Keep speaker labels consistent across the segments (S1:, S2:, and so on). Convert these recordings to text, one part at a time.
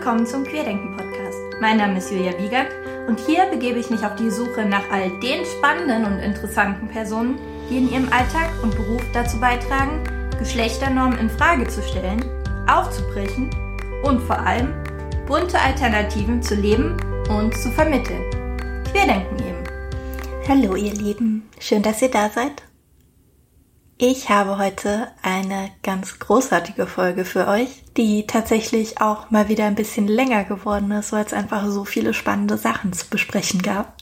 S1: willkommen zum Querdenken-Podcast. Mein Name ist Julia Wiegert und hier begebe ich mich auf die Suche nach all den spannenden und interessanten Personen, die in ihrem Alltag und Beruf dazu beitragen, Geschlechternormen in Frage zu stellen, aufzubrechen und vor allem bunte Alternativen zu leben und zu vermitteln. Querdenken eben.
S2: Hallo ihr Lieben, schön, dass ihr da seid. Ich habe heute eine ganz großartige Folge für euch, die tatsächlich auch mal wieder ein bisschen länger geworden ist, weil es einfach so viele spannende Sachen zu besprechen gab.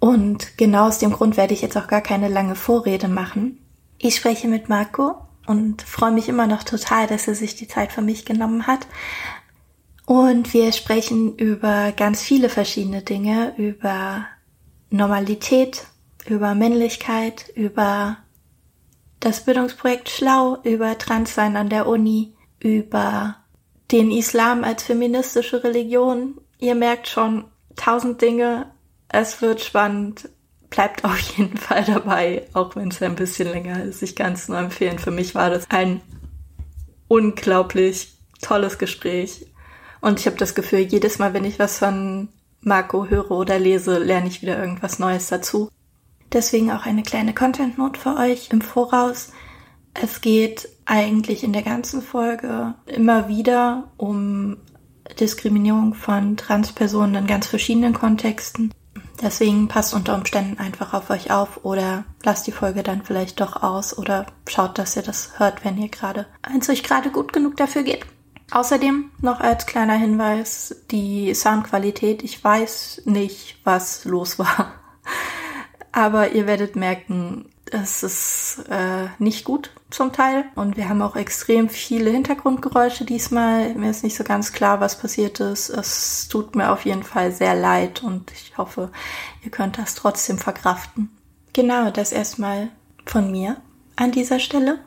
S2: Und genau aus dem Grund werde ich jetzt auch gar keine lange Vorrede machen. Ich spreche mit Marco und freue mich immer noch total, dass er sich die Zeit für mich genommen hat. Und wir sprechen über ganz viele verschiedene Dinge, über Normalität, über Männlichkeit, über das Bildungsprojekt Schlau über Transsein an der Uni, über den Islam als feministische Religion. Ihr merkt schon tausend Dinge. Es wird spannend. Bleibt auf jeden Fall dabei, auch wenn es ein bisschen länger ist. Ich kann es nur empfehlen. Für mich war das ein unglaublich tolles Gespräch. Und ich habe das Gefühl, jedes Mal, wenn ich was von Marco höre oder lese, lerne ich wieder irgendwas Neues dazu. Deswegen auch eine kleine Content Note für euch im Voraus. Es geht eigentlich in der ganzen Folge immer wieder um Diskriminierung von Transpersonen in ganz verschiedenen Kontexten. Deswegen passt unter Umständen einfach auf euch auf oder lasst die Folge dann vielleicht doch aus oder schaut, dass ihr das hört, wenn ihr gerade, wenn es euch gerade gut genug dafür geht. Außerdem noch als kleiner Hinweis, die Soundqualität. Ich weiß nicht, was los war. Aber ihr werdet merken, es ist äh, nicht gut zum Teil. Und wir haben auch extrem viele Hintergrundgeräusche diesmal. Mir ist nicht so ganz klar, was passiert ist. Es tut mir auf jeden Fall sehr leid und ich hoffe, ihr könnt das trotzdem verkraften. Genau, das erstmal von mir an dieser Stelle.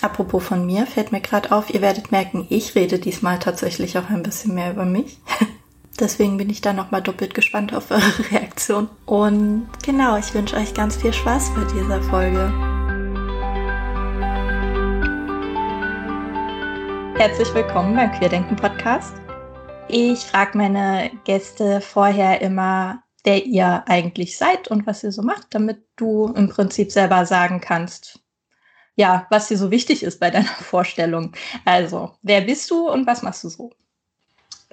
S2: Apropos von mir, fällt mir gerade auf, ihr werdet merken, ich rede diesmal tatsächlich auch ein bisschen mehr über mich. Deswegen bin ich da nochmal doppelt gespannt auf eure Reaktion. Und genau, ich wünsche euch ganz viel Spaß bei dieser Folge.
S1: Herzlich willkommen beim Queerdenken Podcast. Ich frage meine Gäste vorher immer, wer ihr eigentlich seid und was ihr so macht, damit du im Prinzip selber sagen kannst, ja, was dir so wichtig ist bei deiner Vorstellung. Also, wer bist du und was machst du so?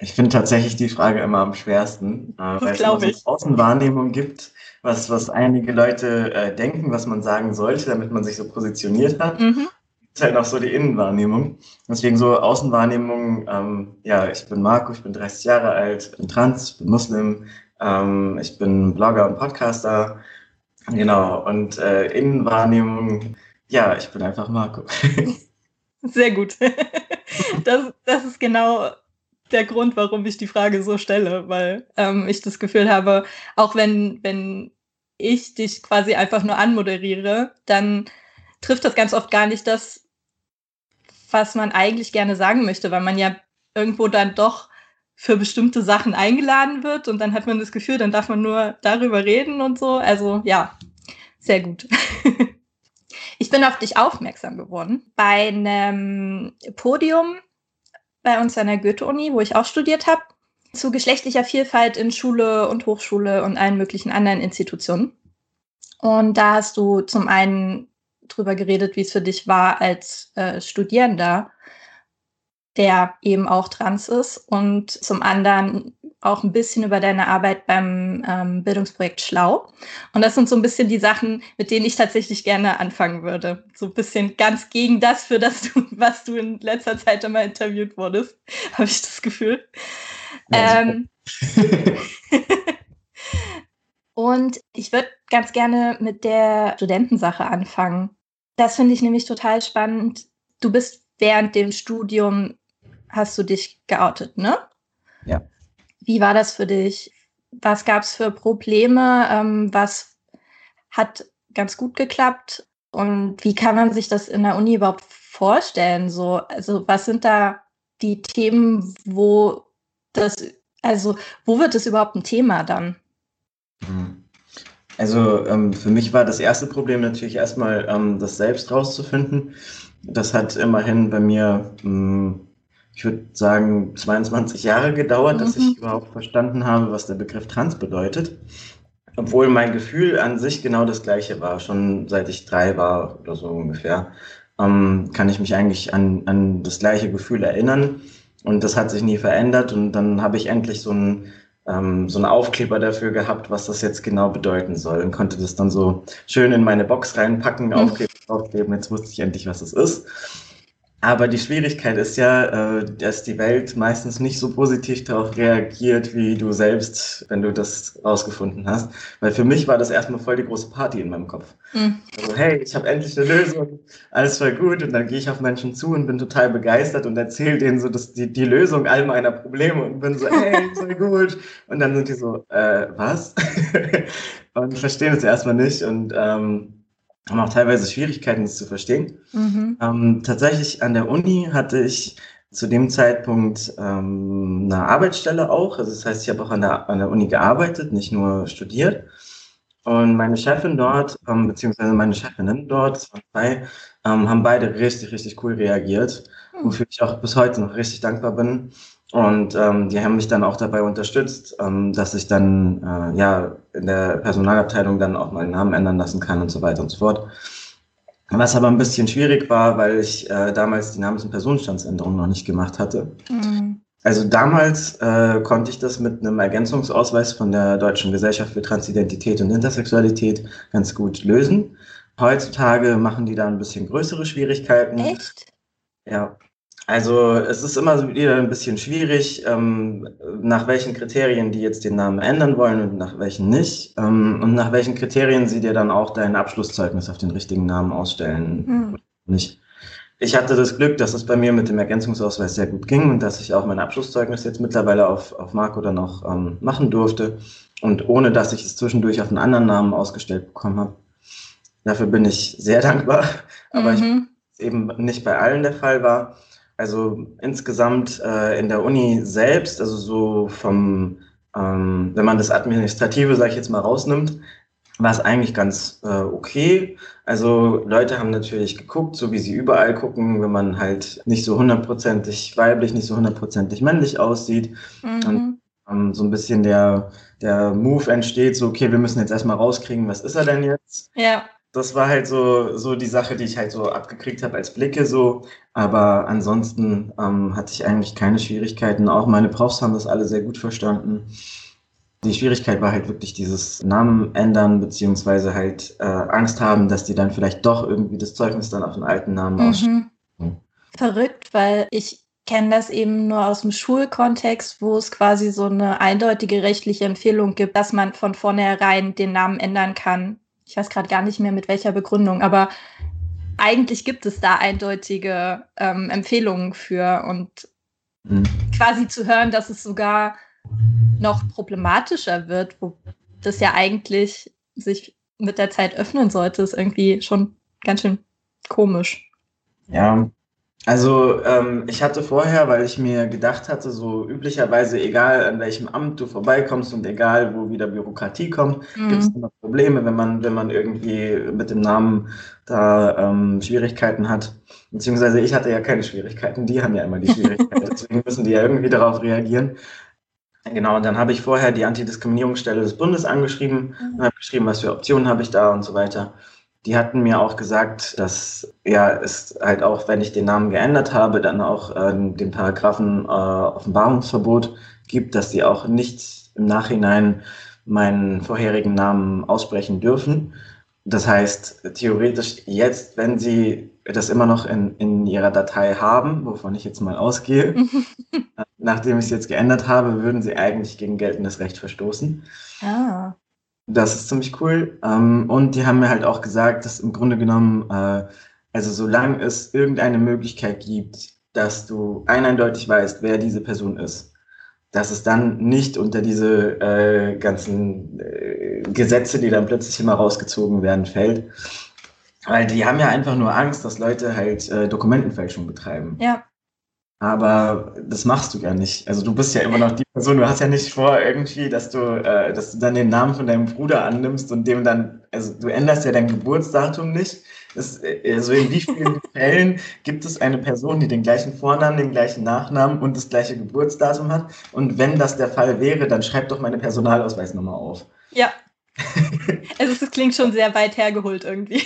S3: Ich finde tatsächlich die Frage immer am schwersten, äh, weil es immer so Außenwahrnehmung gibt, was, was einige Leute äh, denken, was man sagen sollte, damit man sich so positioniert hat. Mhm. Ist halt noch so die Innenwahrnehmung. Deswegen so Außenwahrnehmung, ähm, ja, ich bin Marco, ich bin 30 Jahre alt, bin trans, bin Muslim, ähm, ich bin Blogger und Podcaster. Genau, und äh, Innenwahrnehmung, ja, ich bin einfach Marco.
S1: Sehr gut. Das, das ist genau der Grund, warum ich die Frage so stelle, weil ähm, ich das Gefühl habe, auch wenn, wenn ich dich quasi einfach nur anmoderiere, dann trifft das ganz oft gar nicht das, was man eigentlich gerne sagen möchte, weil man ja irgendwo dann doch für bestimmte Sachen eingeladen wird und dann hat man das Gefühl, dann darf man nur darüber reden und so. Also ja, sehr gut. ich bin auf dich aufmerksam geworden bei einem Podium bei uns an der Goethe-Uni, wo ich auch studiert habe, zu geschlechtlicher Vielfalt in Schule und Hochschule und allen möglichen anderen Institutionen. Und da hast du zum einen drüber geredet, wie es für dich war als äh, Studierender, der eben auch trans ist, und zum anderen auch ein bisschen über deine Arbeit beim ähm, Bildungsprojekt Schlau. Und das sind so ein bisschen die Sachen, mit denen ich tatsächlich gerne anfangen würde. So ein bisschen ganz gegen das, für das du, was du in letzter Zeit immer interviewt wurdest, habe ich das Gefühl. Ja, ähm, und ich würde ganz gerne mit der Studentensache anfangen. Das finde ich nämlich total spannend. Du bist während dem Studium, hast du dich geoutet, ne?
S3: Ja.
S1: Wie war das für dich? Was gab es für Probleme? Ähm, was hat ganz gut geklappt? Und wie kann man sich das in der Uni überhaupt vorstellen? So, also was sind da die Themen, wo das, also wo wird es überhaupt ein Thema dann?
S3: Mhm. Also ähm, für mich war das erste Problem natürlich erstmal ähm, das selbst rauszufinden. Das hat immerhin bei mir mh, hm, ich würde sagen, 22 Jahre gedauert, mhm. dass ich mhm. überhaupt verstanden habe, was der Begriff Trans bedeutet. Obwohl mein Gefühl an sich genau das gleiche war, schon seit ich drei war oder so ungefähr, ähm, kann ich mich eigentlich an, an das gleiche Gefühl erinnern. Und das hat sich nie verändert. Und dann habe ich endlich so einen, ähm, so einen Aufkleber dafür gehabt, was das jetzt genau bedeuten soll. Und konnte das dann so schön in meine Box reinpacken, mhm. Aufkleber draufkleben. Jetzt wusste ich endlich, was es ist. Aber die Schwierigkeit ist ja, äh, dass die Welt meistens nicht so positiv darauf reagiert, wie du selbst, wenn du das rausgefunden hast. Weil für mich war das erstmal voll die große Party in meinem Kopf. Mhm. Also, hey, ich habe endlich eine Lösung, alles war gut. Und dann gehe ich auf Menschen zu und bin total begeistert und erzähle denen so dass die, die Lösung all meiner Probleme und bin so, hey, voll gut. Und dann sind die so, äh, was? und verstehen es erstmal nicht. Und ähm, haben auch teilweise Schwierigkeiten, es zu verstehen. Mhm. Ähm, tatsächlich an der Uni hatte ich zu dem Zeitpunkt ähm, eine Arbeitsstelle auch. Also das heißt, ich habe auch an der, an der Uni gearbeitet, nicht nur studiert. Und meine Chefin dort, ähm, beziehungsweise meine Chefinnen dort, das zwei, ähm, haben beide richtig, richtig cool reagiert, mhm. wofür ich auch bis heute noch richtig dankbar bin. Und ähm, die haben mich dann auch dabei unterstützt, ähm, dass ich dann äh, ja in der Personalabteilung dann auch meinen Namen ändern lassen kann und so weiter und so fort. Was aber ein bisschen schwierig war, weil ich äh, damals die Namens- und Personenstandsänderung noch nicht gemacht hatte. Mhm. Also damals äh, konnte ich das mit einem Ergänzungsausweis von der Deutschen Gesellschaft für Transidentität und Intersexualität ganz gut lösen. Heutzutage machen die da ein bisschen größere Schwierigkeiten.
S1: Echt?
S3: Ja, also es ist immer wieder ein bisschen schwierig, ähm, nach welchen Kriterien die jetzt den Namen ändern wollen und nach welchen nicht. Ähm, und nach welchen Kriterien sie dir dann auch dein Abschlusszeugnis auf den richtigen Namen ausstellen. Mhm. Nicht. Ich hatte das Glück, dass es bei mir mit dem Ergänzungsausweis sehr gut ging und dass ich auch mein Abschlusszeugnis jetzt mittlerweile auf, auf Marco dann auch ähm, machen durfte. Und ohne dass ich es zwischendurch auf einen anderen Namen ausgestellt bekommen habe. Dafür bin ich sehr dankbar. Aber mhm. ich eben nicht bei allen der Fall war. Also insgesamt äh, in der Uni selbst, also so vom, ähm, wenn man das Administrative, sage ich jetzt mal, rausnimmt, war es eigentlich ganz äh, okay. Also Leute haben natürlich geguckt, so wie sie überall gucken, wenn man halt nicht so hundertprozentig weiblich, nicht so hundertprozentig männlich aussieht. Mhm. Und ähm, so ein bisschen der, der Move entsteht, so, okay, wir müssen jetzt erstmal rauskriegen, was ist er denn jetzt?
S1: Ja
S3: das war halt so, so die Sache, die ich halt so abgekriegt habe als Blicke so. Aber ansonsten ähm, hatte ich eigentlich keine Schwierigkeiten. Auch meine Profs haben das alle sehr gut verstanden. Die Schwierigkeit war halt wirklich dieses Namen ändern, beziehungsweise halt äh, Angst haben, dass die dann vielleicht doch irgendwie das Zeugnis dann auf den alten Namen mhm. ausstellen.
S1: Verrückt, weil ich kenne das eben nur aus dem Schulkontext, wo es quasi so eine eindeutige rechtliche Empfehlung gibt, dass man von vornherein den Namen ändern kann, ich weiß gerade gar nicht mehr mit welcher Begründung, aber eigentlich gibt es da eindeutige ähm, Empfehlungen für und mhm. quasi zu hören, dass es sogar noch problematischer wird, wo das ja eigentlich sich mit der Zeit öffnen sollte, ist irgendwie schon ganz schön komisch.
S3: Ja, also ähm, ich hatte vorher, weil ich mir gedacht hatte, so üblicherweise, egal an welchem Amt du vorbeikommst und egal wo wieder Bürokratie kommt, mhm. gibt es immer Probleme, wenn man, wenn man irgendwie mit dem Namen da ähm, Schwierigkeiten hat. Beziehungsweise ich hatte ja keine Schwierigkeiten, die haben ja immer die Schwierigkeiten, deswegen müssen die ja irgendwie darauf reagieren. Genau, und dann habe ich vorher die Antidiskriminierungsstelle des Bundes angeschrieben mhm. und habe geschrieben, was für Optionen habe ich da und so weiter. Die hatten mir auch gesagt, dass ja es halt auch, wenn ich den Namen geändert habe, dann auch äh, den Paragraphen äh, Offenbarungsverbot gibt, dass sie auch nicht im Nachhinein meinen vorherigen Namen aussprechen dürfen. Das heißt, theoretisch jetzt, wenn Sie das immer noch in, in Ihrer Datei haben, wovon ich jetzt mal ausgehe, nachdem ich es jetzt geändert habe, würden Sie eigentlich gegen geltendes Recht verstoßen.
S1: Ah.
S3: Das ist ziemlich cool. Ähm, und die haben mir halt auch gesagt, dass im Grunde genommen, äh, also solange es irgendeine Möglichkeit gibt, dass du eindeutig weißt, wer diese Person ist, dass es dann nicht unter diese äh, ganzen äh, Gesetze, die dann plötzlich immer rausgezogen werden, fällt. Weil die haben ja einfach nur Angst, dass Leute halt äh, Dokumentenfälschung betreiben.
S1: Ja.
S3: Aber das machst du ja nicht. Also du bist ja immer noch die Person. Du hast ja nicht vor irgendwie, dass du, äh, dass du dann den Namen von deinem Bruder annimmst und dem dann also du änderst ja dein Geburtsdatum nicht. Das, also in wie vielen Fällen gibt es eine Person, die den gleichen Vornamen, den gleichen Nachnamen und das gleiche Geburtsdatum hat? Und wenn das der Fall wäre, dann schreib doch meine Personalausweisnummer auf.
S1: Ja. Also es klingt schon sehr weit hergeholt irgendwie.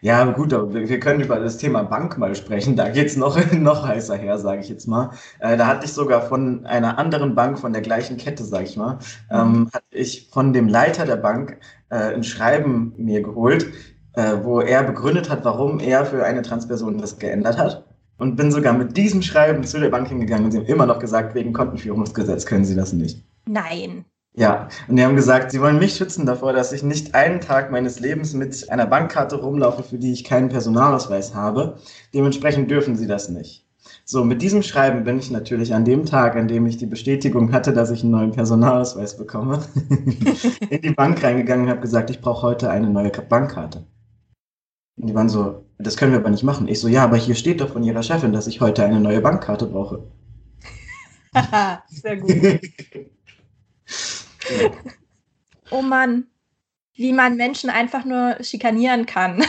S3: Ja, gut, wir können über das Thema Bank mal sprechen. Da geht es noch, noch heißer her, sage ich jetzt mal. Äh, da hatte ich sogar von einer anderen Bank, von der gleichen Kette, sage ich mal, ähm, mhm. hatte ich von dem Leiter der Bank äh, ein Schreiben mir geholt, äh, wo er begründet hat, warum er für eine Transperson das geändert hat. Und bin sogar mit diesem Schreiben zu der Bank hingegangen und sie haben immer noch gesagt, wegen Kontenführungsgesetz können sie das nicht.
S1: Nein.
S3: Ja, und die haben gesagt, sie wollen mich schützen davor, dass ich nicht einen Tag meines Lebens mit einer Bankkarte rumlaufe, für die ich keinen Personalausweis habe. Dementsprechend dürfen sie das nicht. So, mit diesem Schreiben bin ich natürlich an dem Tag, an dem ich die Bestätigung hatte, dass ich einen neuen Personalausweis bekomme, in die Bank reingegangen und habe gesagt, ich brauche heute eine neue Bankkarte. Und die waren so, das können wir aber nicht machen. Ich so, ja, aber hier steht doch von ihrer Chefin, dass ich heute eine neue Bankkarte brauche.
S1: Sehr gut. oh Mann, wie man Menschen einfach nur schikanieren kann.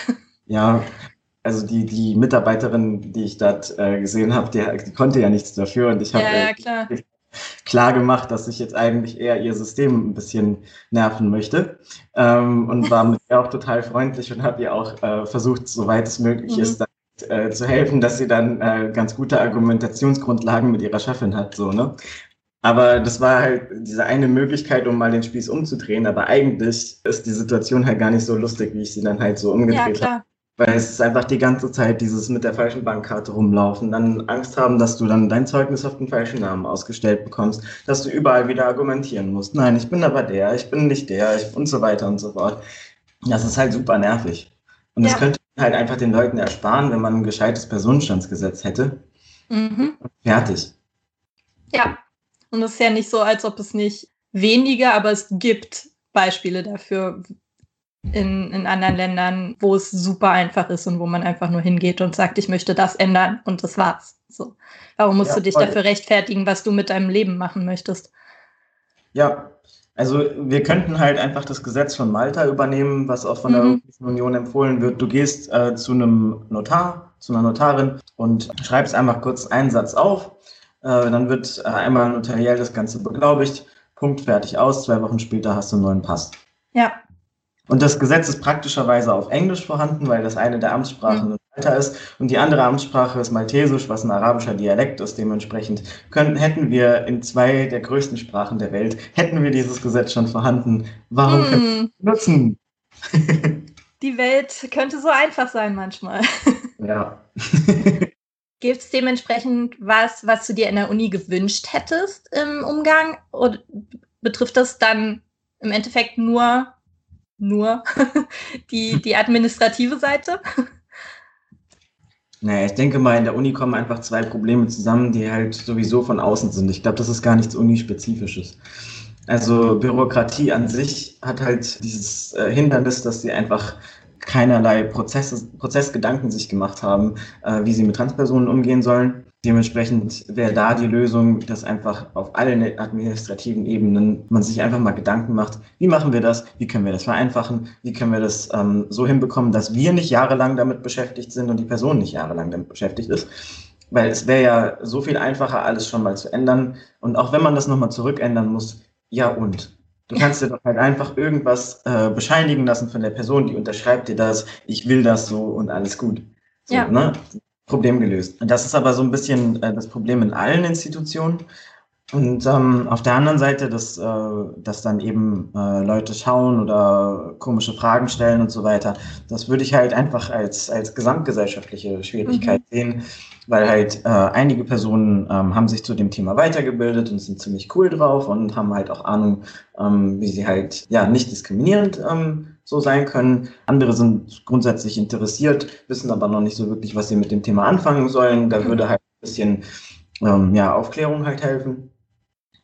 S3: Ja, also die, die Mitarbeiterin, die ich dort äh, gesehen habe, die, die, konnte ja nichts dafür und ich habe ja, ja, klar. klar. gemacht, dass ich jetzt eigentlich eher ihr System ein bisschen nerven möchte ähm, und war mit ihr auch total freundlich und habe ihr auch äh, versucht, soweit es möglich mhm. ist, dann, äh, zu helfen, dass sie dann äh, ganz gute Argumentationsgrundlagen mit ihrer Chefin hat, so, ne? Aber das war halt diese eine Möglichkeit, um mal den Spieß umzudrehen. Aber eigentlich ist die Situation halt gar nicht so lustig, wie ich sie dann halt so umgedreht ja, habe. Weil es ist einfach die ganze Zeit dieses mit der falschen Bankkarte rumlaufen, dann Angst haben, dass du dann dein Zeugnis auf den falschen Namen ausgestellt bekommst, dass du überall wieder argumentieren musst. Nein, ich bin aber der, ich bin nicht der ich, und so weiter und so fort. Das ist halt super nervig. Und das ja. könnte halt einfach den Leuten ersparen, wenn man ein gescheites Personenstandsgesetz hätte. Mhm. Fertig.
S1: Ja, und es ist ja nicht so, als ob es nicht weniger, aber es gibt Beispiele dafür in, in anderen Ländern, wo es super einfach ist und wo man einfach nur hingeht und sagt, ich möchte das ändern und das war's. So. Warum musst ja, du dich voll. dafür rechtfertigen, was du mit deinem Leben machen möchtest?
S3: Ja, also wir könnten halt einfach das Gesetz von Malta übernehmen, was auch von der mhm. Europäischen Union empfohlen wird. Du gehst äh, zu einem Notar, zu einer Notarin und schreibst einfach kurz einen Satz auf dann wird äh, einmal notariell das Ganze beglaubigt, Punkt, fertig aus. Zwei Wochen später hast du einen neuen Pass.
S1: Ja.
S3: Und das Gesetz ist praktischerweise auf Englisch vorhanden, weil das eine der Amtssprachen mhm. Malta ist und die andere Amtssprache ist Maltesisch, was ein arabischer Dialekt ist. Dementsprechend könnten, hätten wir in zwei der größten Sprachen der Welt, hätten wir dieses Gesetz schon vorhanden. Warum mhm. können wir es nutzen?
S1: die Welt könnte so einfach sein manchmal.
S3: Ja.
S1: Gibt es dementsprechend was, was du dir in der Uni gewünscht hättest im Umgang? Oder betrifft das dann im Endeffekt nur, nur die, die administrative Seite?
S3: Naja, ich denke mal, in der Uni kommen einfach zwei Probleme zusammen, die halt sowieso von außen sind. Ich glaube, das ist gar nichts Unispezifisches. Also Bürokratie an sich hat halt dieses äh, Hindernis, dass sie einfach keinerlei Prozesse, Prozessgedanken sich gemacht haben, äh, wie sie mit Transpersonen umgehen sollen. Dementsprechend wäre da die Lösung, dass einfach auf allen administrativen Ebenen man sich einfach mal Gedanken macht, wie machen wir das, wie können wir das vereinfachen, wie können wir das ähm, so hinbekommen, dass wir nicht jahrelang damit beschäftigt sind und die Person nicht jahrelang damit beschäftigt ist. Weil es wäre ja so viel einfacher, alles schon mal zu ändern. Und auch wenn man das nochmal zurückändern muss, ja und. Du kannst dir doch halt einfach irgendwas äh, bescheinigen lassen von der Person, die unterschreibt dir das, ich will das so und alles gut. So, ja. ne? Problem gelöst. Das ist aber so ein bisschen äh, das Problem in allen Institutionen. Und ähm, auf der anderen Seite, dass, äh, dass dann eben äh, Leute schauen oder komische Fragen stellen und so weiter, das würde ich halt einfach als, als gesamtgesellschaftliche Schwierigkeit mhm. sehen, weil halt äh, einige Personen ähm, haben sich zu dem Thema weitergebildet und sind ziemlich cool drauf und haben halt auch Ahnung, ähm, wie sie halt ja nicht diskriminierend ähm, so sein können. Andere sind grundsätzlich interessiert, wissen aber noch nicht so wirklich, was sie mit dem Thema anfangen sollen. Da würde halt ein bisschen ähm, ja, Aufklärung halt helfen.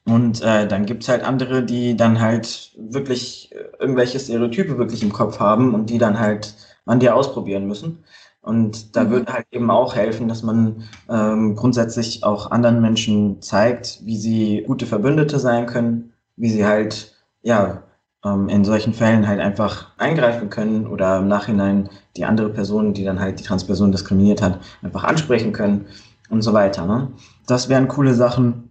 S3: Und äh, dann gibt's halt andere, die dann halt wirklich äh, irgendwelche Stereotype wirklich im Kopf haben und die dann halt an dir ausprobieren müssen. Und da mhm. würde halt eben auch helfen, dass man ähm, grundsätzlich auch anderen Menschen zeigt, wie sie gute Verbündete sein können, wie sie halt ja ähm, in solchen Fällen halt einfach eingreifen können oder im Nachhinein die andere Person, die dann halt die Transperson diskriminiert hat, einfach ansprechen können und so weiter. Ne? Das wären coole Sachen.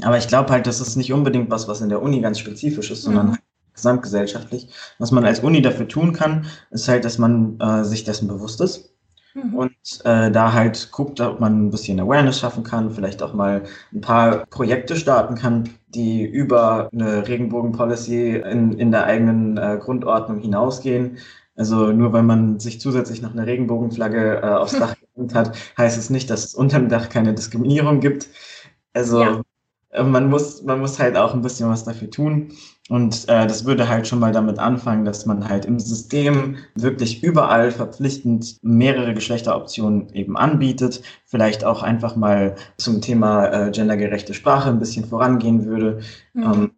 S3: Aber ich glaube halt, das ist nicht unbedingt was, was in der Uni ganz spezifisch ist, sondern mhm. gesamtgesellschaftlich. Was man als Uni dafür tun kann, ist halt, dass man äh, sich dessen bewusst ist Mhm. Und äh, da halt guckt, ob man ein bisschen Awareness schaffen kann, vielleicht auch mal ein paar Projekte starten kann, die über eine Regenbogen-Policy in, in der eigenen äh, Grundordnung hinausgehen. Also nur weil man sich zusätzlich noch eine Regenbogenflagge äh, aufs Dach gehängt hat, heißt es nicht, dass es unter dem Dach keine Diskriminierung gibt. Also ja. Äh, man muss, man muss halt auch ein bisschen was dafür tun. Und äh, das würde halt schon mal damit anfangen, dass man halt im System wirklich überall verpflichtend mehrere Geschlechteroptionen eben anbietet. Vielleicht auch einfach mal zum Thema äh, gendergerechte Sprache ein bisschen vorangehen würde. Mhm. Ähm,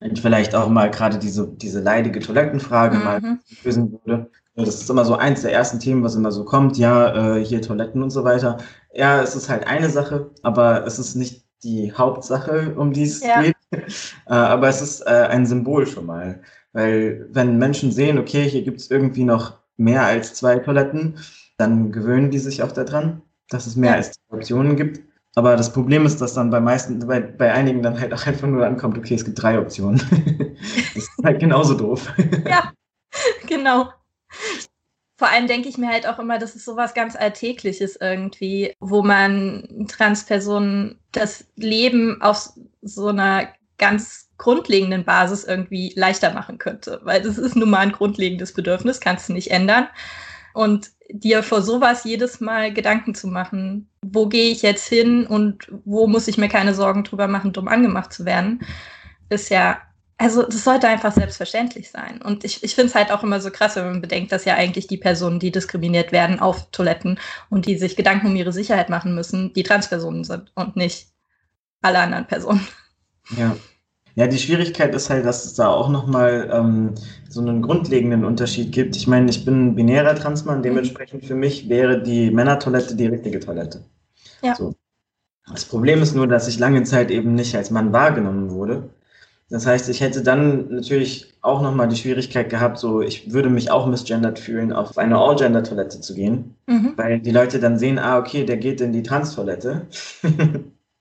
S3: und vielleicht auch mal gerade diese, diese leidige Toilettenfrage mhm. mal lösen würde. Das ist immer so eins der ersten Themen, was immer so kommt. Ja, äh, hier Toiletten und so weiter. Ja, es ist halt eine Sache, aber es ist nicht die Hauptsache, um die es ja. geht. Äh, aber es ist äh, ein Symbol schon mal. Weil wenn Menschen sehen, okay, hier gibt es irgendwie noch mehr als zwei Toiletten, dann gewöhnen die sich auch daran, dass es mehr ja. als zwei Optionen gibt. Aber das Problem ist, dass dann bei meisten, bei, bei einigen dann halt auch einfach nur ankommt, okay, es gibt drei Optionen. das ist halt genauso doof.
S1: ja, genau. Vor allem denke ich mir halt auch immer, das ist sowas ganz Alltägliches irgendwie, wo man Transpersonen das Leben auf so einer ganz grundlegenden Basis irgendwie leichter machen könnte. Weil das ist nun mal ein grundlegendes Bedürfnis, kannst du nicht ändern. Und dir vor sowas jedes Mal Gedanken zu machen, wo gehe ich jetzt hin und wo muss ich mir keine Sorgen drüber machen, dumm angemacht zu werden, ist ja also das sollte einfach selbstverständlich sein. Und ich, ich finde es halt auch immer so krass, wenn man bedenkt, dass ja eigentlich die Personen, die diskriminiert werden auf Toiletten und die sich Gedanken um ihre Sicherheit machen müssen, die Transpersonen sind und nicht alle anderen Personen.
S3: Ja. Ja, die Schwierigkeit ist halt, dass es da auch nochmal ähm, so einen grundlegenden Unterschied gibt. Ich meine, ich bin ein binärer Transmann, dementsprechend für mich wäre die Männertoilette die richtige Toilette. Ja. So. Das Problem ist nur, dass ich lange Zeit eben nicht als Mann wahrgenommen wurde. Das heißt, ich hätte dann natürlich auch nochmal die Schwierigkeit gehabt, so ich würde mich auch misgendert fühlen, auf eine All-Gender-Toilette zu gehen, mhm. weil die Leute dann sehen, ah, okay, der geht in die Trans-Toilette.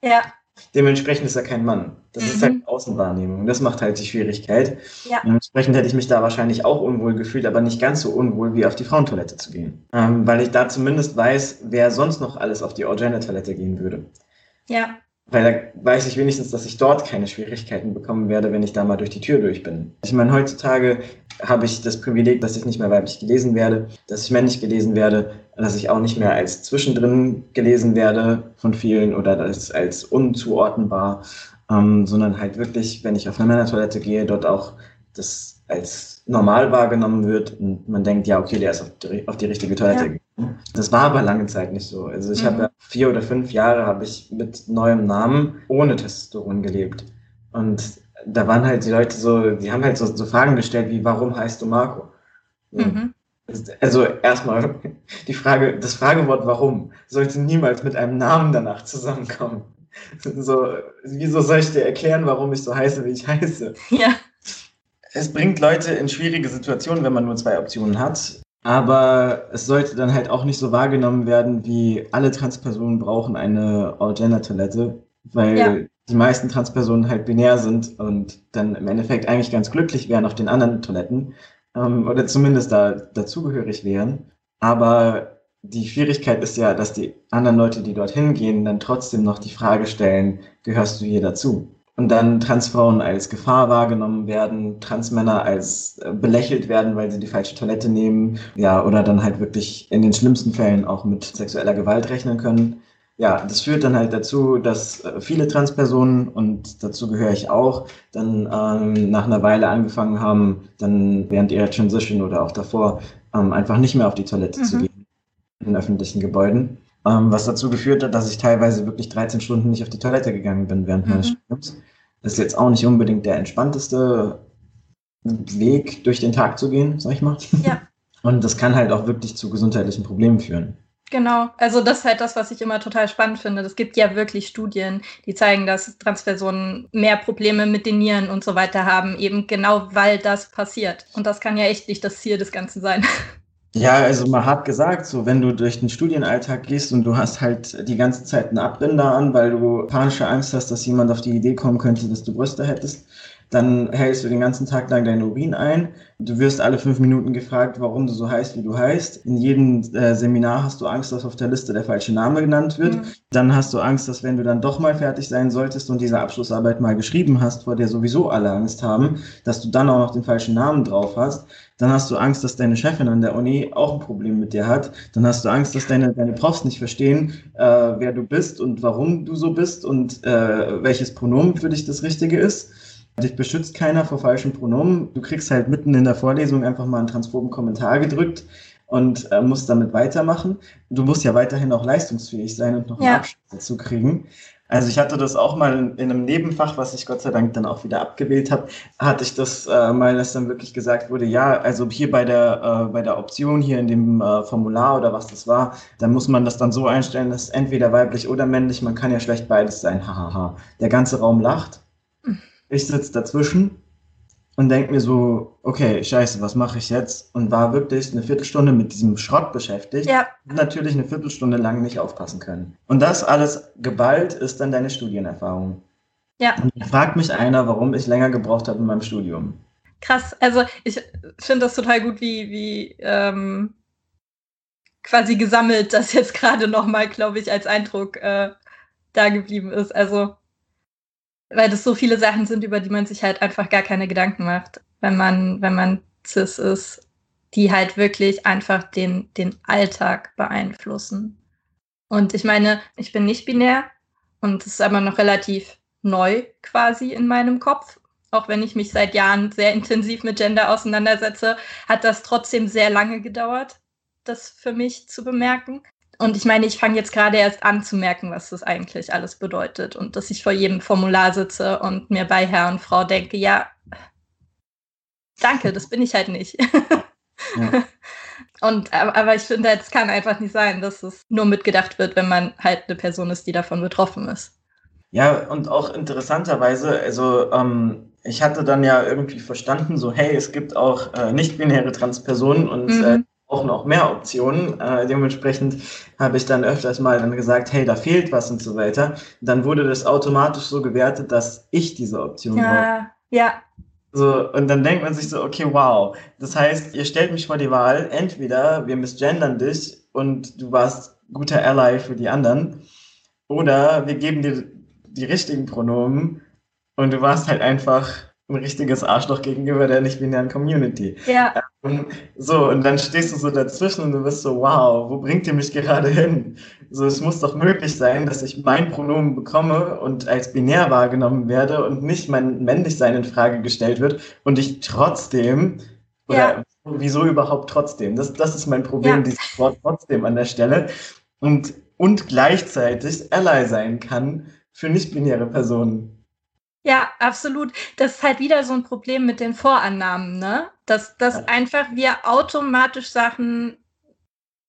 S3: ja. Dementsprechend ist er kein Mann. Das mhm. ist halt Außenwahrnehmung. Das macht halt die Schwierigkeit. Ja. Dementsprechend hätte ich mich da wahrscheinlich auch unwohl gefühlt, aber nicht ganz so unwohl, wie auf die Frauentoilette zu gehen. Ähm, weil ich da zumindest weiß, wer sonst noch alles auf die All-Gender-Toilette gehen würde. Ja. Weil da weiß ich wenigstens, dass ich dort keine Schwierigkeiten bekommen werde, wenn ich da mal durch die Tür durch bin. Ich meine, heutzutage habe ich das Privileg, dass ich nicht mehr weiblich gelesen werde, dass ich männlich gelesen werde, dass ich auch nicht mehr als zwischendrin gelesen werde von vielen oder als, als unzuordnenbar, ähm, sondern halt wirklich, wenn ich auf eine Männertoilette gehe, dort auch das als normal wahrgenommen wird und man denkt, ja, okay, der ist auf die, auf die richtige Toilette ja. Das war aber lange Zeit nicht so. Also ich mhm. habe vier oder fünf Jahre habe ich mit neuem Namen ohne Testosteron gelebt. Und da waren halt die Leute so, die haben halt so, so Fragen gestellt wie, warum heißt du Marco? Mhm. Also erstmal die Frage, das Fragewort warum sollte niemals mit einem Namen danach zusammenkommen. So, wieso soll ich dir erklären, warum ich so heiße, wie ich heiße? Ja. Es bringt Leute in schwierige Situationen, wenn man nur zwei Optionen hat. Aber es sollte dann halt auch nicht so wahrgenommen werden, wie alle Transpersonen brauchen eine All-Gender-Toilette, weil ja. die meisten Transpersonen halt binär sind und dann im Endeffekt eigentlich ganz glücklich wären auf den anderen Toiletten ähm, oder zumindest da dazugehörig wären. Aber die Schwierigkeit ist ja, dass die anderen Leute, die dorthin gehen, dann trotzdem noch die Frage stellen, gehörst du hier dazu? Und dann Transfrauen als Gefahr wahrgenommen werden, Transmänner als äh, belächelt werden, weil sie die falsche Toilette nehmen, ja, oder dann halt wirklich in den schlimmsten Fällen auch mit sexueller Gewalt rechnen können. Ja, das führt dann halt dazu, dass äh, viele Transpersonen, und dazu gehöre ich auch, dann ähm, nach einer Weile angefangen haben, dann während ihrer Transition oder auch davor, ähm, einfach nicht mehr auf die Toilette mhm. zu gehen in öffentlichen Gebäuden ähm, was dazu geführt hat, dass ich teilweise wirklich 13 Stunden nicht auf die Toilette gegangen bin während mhm. meines Studiums. Das ist jetzt auch nicht unbedingt der entspannteste Weg, durch den Tag zu gehen, sag ich mal. Ja. Und das kann halt auch wirklich zu gesundheitlichen Problemen führen.
S1: Genau, also das ist halt das, was ich immer total spannend finde. Es gibt ja wirklich Studien, die zeigen, dass Transpersonen mehr Probleme mit den Nieren und so weiter haben, eben genau weil das passiert. Und das kann ja echt nicht das Ziel des Ganzen sein.
S3: Ja, also man hat gesagt, so wenn du durch den Studienalltag gehst und du hast halt die ganze Zeit einen Abbinder an, weil du panische Angst hast, dass jemand auf die Idee kommen könnte, dass du Brüste hättest, dann hältst du den ganzen Tag lang deinen Urin ein. Du wirst alle fünf Minuten gefragt, warum du so heißt, wie du heißt. In jedem äh, Seminar hast du Angst, dass auf der Liste der falsche Name genannt wird. Mhm. Dann hast du Angst, dass wenn du dann doch mal fertig sein solltest und diese Abschlussarbeit mal geschrieben hast, vor der sowieso alle Angst haben, dass du dann auch noch den falschen Namen drauf hast. Dann hast du Angst, dass deine Chefin an der Uni auch ein Problem mit dir hat. Dann hast du Angst, dass deine, deine Profs nicht verstehen, äh, wer du bist und warum du so bist und äh, welches Pronomen für dich das Richtige ist. Dich beschützt keiner vor falschen Pronomen. Du kriegst halt mitten in der Vorlesung einfach mal einen transphoben Kommentar gedrückt und äh, musst damit weitermachen. Du musst ja weiterhin auch leistungsfähig sein und noch einen ja. Abschluss dazu kriegen. Also ich hatte das auch mal in, in, einem Nebenfach, was ich Gott sei Dank dann auch wieder abgewählt habe, hatte ich das äh, mal, dass dann wirklich gesagt wurde, ja, also hier bei der, äh, bei der Option, hier in dem äh, Formular oder was das war, dann muss man das dann so einstellen, dass entweder weiblich oder männlich, man kann ja schlecht beides sein, hahaha. Der ganze Raum lacht ich sitze dazwischen und denke mir so, okay, scheiße, was mache ich jetzt? Und war wirklich eine Viertelstunde mit diesem Schrott beschäftigt. Ja. Und natürlich eine Viertelstunde lang nicht aufpassen können. Und das alles geballt ist dann deine Studienerfahrung. Ja. Und da fragt mich einer, warum ich länger gebraucht habe in meinem Studium.
S1: Krass, also ich finde das total gut, wie, wie ähm, quasi gesammelt das jetzt gerade nochmal, glaube ich, als Eindruck äh, da geblieben ist. Also weil das so viele Sachen sind, über die man sich halt einfach gar keine Gedanken macht, wenn man, wenn man cis ist, die halt wirklich einfach den, den Alltag beeinflussen. Und ich meine, ich bin nicht binär und es ist aber noch relativ neu quasi in meinem Kopf. Auch wenn ich mich seit Jahren sehr intensiv mit Gender auseinandersetze, hat das trotzdem sehr lange gedauert, das für mich zu bemerken. Und ich meine, ich fange jetzt gerade erst an zu merken, was das eigentlich alles bedeutet. Und dass ich vor jedem Formular sitze und mir bei Herr und Frau denke, ja, danke, das bin ich halt nicht. Ja. Und aber ich finde, es kann einfach nicht sein, dass es nur mitgedacht wird, wenn man halt eine Person ist, die davon betroffen ist.
S3: Ja, und auch interessanterweise, also ähm, ich hatte dann ja irgendwie verstanden, so hey, es gibt auch äh, nicht-binäre Transpersonen und mhm. äh, auch noch mehr Optionen. Äh, dementsprechend habe ich dann öfters mal dann gesagt, hey, da fehlt was und so weiter. Dann wurde das automatisch so gewertet, dass ich diese Option
S1: ja, brauche. Ja.
S3: So, und dann denkt man sich so, okay, wow. Das heißt, ihr stellt mich vor die Wahl, entweder wir misgendern dich und du warst guter Ally für die anderen, oder wir geben dir die richtigen Pronomen und du warst halt einfach ein richtiges Arschloch gegenüber der nicht-binären Community.
S1: Ja.
S3: Ähm, so, und dann stehst du so dazwischen und du bist so, wow, wo bringt ihr mich gerade hin? So, es muss doch möglich sein, dass ich mein Pronomen bekomme und als binär wahrgenommen werde und nicht mein Männlichsein in Frage gestellt wird und ich trotzdem, oder ja. wieso überhaupt trotzdem? Das, das ist mein Problem, ja. dieses Wort trotzdem an der Stelle. Und, und gleichzeitig Ally sein kann für nicht-binäre Personen.
S1: Ja, absolut. Das ist halt wieder so ein Problem mit den Vorannahmen, ne? Dass, dass ja. einfach wir automatisch Sachen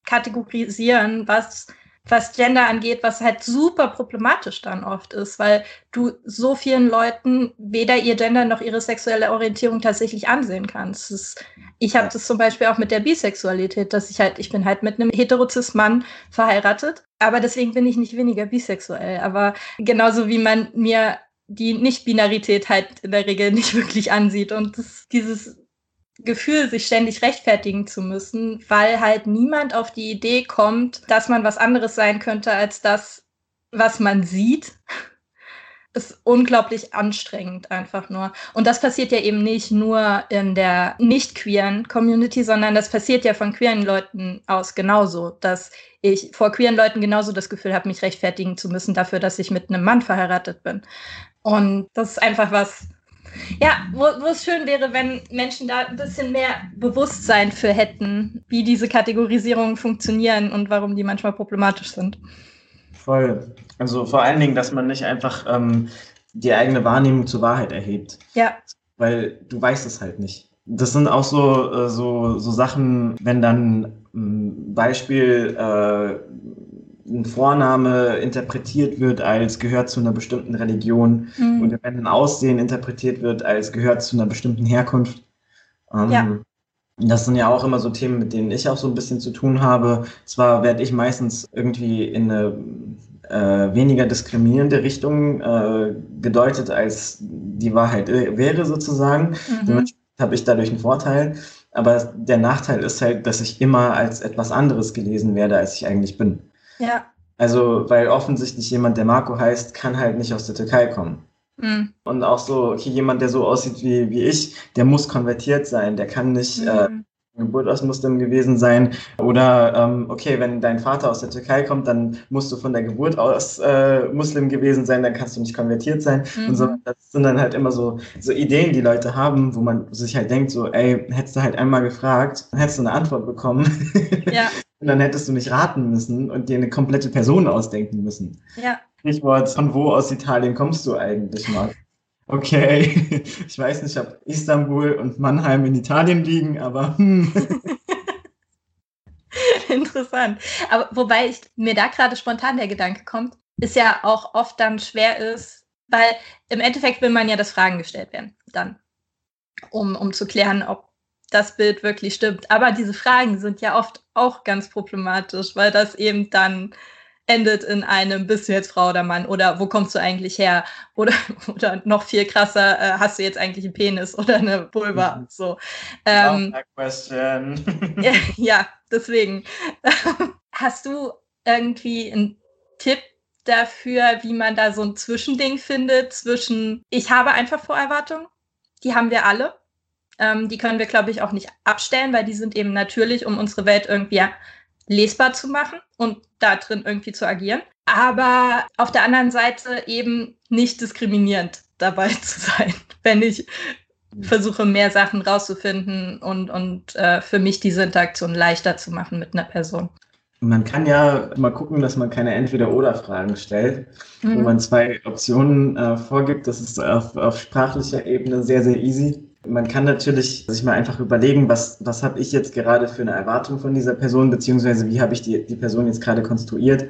S1: kategorisieren, was, was Gender angeht, was halt super problematisch dann oft ist, weil du so vielen Leuten weder ihr Gender noch ihre sexuelle Orientierung tatsächlich ansehen kannst. Ist, ich habe das zum Beispiel auch mit der Bisexualität, dass ich halt, ich bin halt mit einem heterozis Mann verheiratet, aber deswegen bin ich nicht weniger bisexuell. Aber genauso wie man mir die Nicht-Binarität halt in der Regel nicht wirklich ansieht. Und das, dieses Gefühl, sich ständig rechtfertigen zu müssen, weil halt niemand auf die Idee kommt, dass man was anderes sein könnte als das, was man sieht, ist unglaublich anstrengend einfach nur. Und das passiert ja eben nicht nur in der nicht queeren Community, sondern das passiert ja von queeren Leuten aus genauso, dass ich vor queeren Leuten genauso das Gefühl habe, mich rechtfertigen zu müssen dafür, dass ich mit einem Mann verheiratet bin. Und das ist einfach was, ja, wo, wo es schön wäre, wenn Menschen da ein bisschen mehr Bewusstsein für hätten, wie diese Kategorisierungen funktionieren und warum die manchmal problematisch sind.
S3: Voll. Also vor allen Dingen, dass man nicht einfach ähm, die eigene Wahrnehmung zur Wahrheit erhebt.
S1: Ja.
S3: Weil du weißt es halt nicht. Das sind auch so, äh, so, so Sachen, wenn dann Beispiel äh, ein Vorname interpretiert wird als gehört zu einer bestimmten Religion mhm. und wenn ein Aussehen interpretiert wird als gehört zu einer bestimmten Herkunft. Ähm, ja. Das sind ja auch immer so Themen, mit denen ich auch so ein bisschen zu tun habe. Zwar werde ich meistens irgendwie in eine äh, weniger diskriminierende Richtung äh, gedeutet, als die Wahrheit wäre sozusagen. Mhm. habe ich dadurch einen Vorteil. Aber der Nachteil ist halt, dass ich immer als etwas anderes gelesen werde, als ich eigentlich bin.
S1: Ja.
S3: Also, weil offensichtlich jemand, der Marco heißt, kann halt nicht aus der Türkei kommen. Mhm. Und auch so, okay, jemand, der so aussieht wie, wie ich, der muss konvertiert sein, der kann nicht mhm. äh, Geburt aus Muslim gewesen sein. Oder ähm, okay, wenn dein Vater aus der Türkei kommt, dann musst du von der Geburt aus äh, Muslim gewesen sein, dann kannst du nicht konvertiert sein. Mhm. Und so, das sind dann halt immer so, so Ideen, die Leute haben, wo man sich halt denkt, so, ey, hättest du halt einmal gefragt, hättest du eine Antwort bekommen. Ja. und dann hättest du nicht raten müssen und dir eine komplette Person ausdenken müssen.
S1: Ja.
S3: Stichwort, von wo aus Italien kommst du eigentlich mal? Okay, ich weiß nicht, ob Istanbul und Mannheim in Italien liegen, aber. Hm.
S1: Interessant. Aber wobei ich, mir da gerade spontan der Gedanke kommt, ist ja auch oft dann schwer ist, weil im Endeffekt will man ja, dass Fragen gestellt werden, dann, um, um zu klären, ob das Bild wirklich stimmt. Aber diese Fragen sind ja oft auch ganz problematisch, weil das eben dann endet in einem, bist du jetzt Frau oder Mann oder wo kommst du eigentlich her? Oder, oder noch viel krasser, äh, hast du jetzt eigentlich einen Penis oder eine Vulva? Mhm. So. Ähm, question. ja, ja, deswegen. hast du irgendwie einen Tipp dafür, wie man da so ein Zwischending findet zwischen, ich habe einfach Vorerwartungen, die haben wir alle. Ähm, die können wir, glaube ich, auch nicht abstellen, weil die sind eben natürlich, um unsere Welt irgendwie lesbar zu machen und da drin irgendwie zu agieren. Aber auf der anderen Seite eben nicht diskriminierend dabei zu sein, wenn ich versuche, mehr Sachen rauszufinden und, und äh, für mich diese Interaktion leichter zu machen mit einer Person.
S3: Man kann ja mal gucken, dass man keine Entweder-Oder-Fragen stellt, mhm. wo man zwei Optionen äh, vorgibt. Das ist auf, auf sprachlicher Ebene sehr, sehr easy. Man kann natürlich sich mal einfach überlegen, was, was habe ich jetzt gerade für eine Erwartung von dieser Person, beziehungsweise wie habe ich die, die Person jetzt gerade konstruiert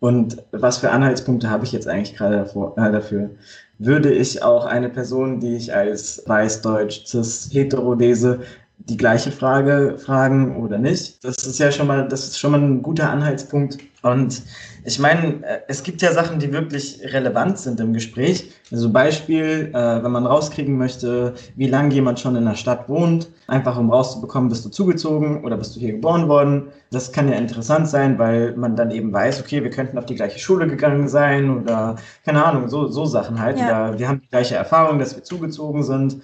S3: und was für Anhaltspunkte habe ich jetzt eigentlich gerade davor, äh, dafür. Würde ich auch eine Person, die ich als weiß-deutsch, cis-hetero lese, die gleiche Frage fragen oder nicht? Das ist ja schon mal, das ist schon mal ein guter Anhaltspunkt. Und ich meine, äh, es gibt ja Sachen, die wirklich relevant sind im Gespräch. Also Beispiel, äh, wenn man rauskriegen möchte, wie lange jemand schon in der Stadt wohnt, einfach um rauszubekommen, bist du zugezogen oder bist du hier geboren worden. Das kann ja interessant sein, weil man dann eben weiß, okay, wir könnten auf die gleiche Schule gegangen sein oder keine Ahnung, so, so Sachen halt. Ja. Oder wir haben die gleiche Erfahrung, dass wir zugezogen sind.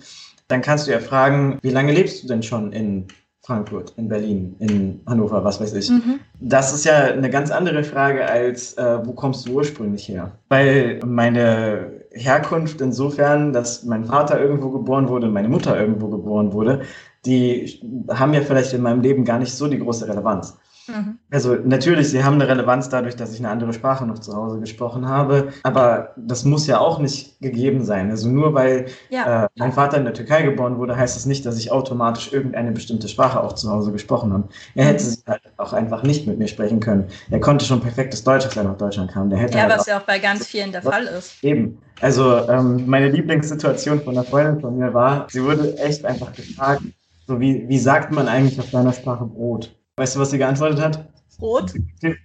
S3: Dann kannst du ja fragen, wie lange lebst du denn schon in Frankfurt, in Berlin, in Hannover, was weiß ich. Mhm. Das ist ja eine ganz andere Frage als, äh, wo kommst du ursprünglich her? Weil meine Herkunft insofern, dass mein Vater irgendwo geboren wurde meine Mutter irgendwo geboren wurde, die haben ja vielleicht in meinem Leben gar nicht so die große Relevanz. Mhm. Also natürlich, sie haben eine Relevanz dadurch, dass ich eine andere Sprache noch zu Hause gesprochen habe, aber das muss ja auch nicht gegeben sein. Also nur weil ja. äh, mein Vater in der Türkei geboren wurde, heißt das nicht, dass ich automatisch irgendeine bestimmte Sprache auch zu Hause gesprochen habe. Er mhm. hätte sie halt auch einfach nicht mit mir sprechen können. Er konnte schon perfektes Deutsch, als er nach Deutschland kam. Der hätte
S1: ja,
S3: halt
S1: was ja auch bei ganz vielen der Fall ist.
S3: Eben. Also ähm, meine Lieblingssituation von einer Freundin von mir war, sie wurde echt einfach gefragt, so wie, wie sagt man eigentlich auf deiner Sprache Brot? Weißt du, was sie geantwortet hat?
S1: Brot?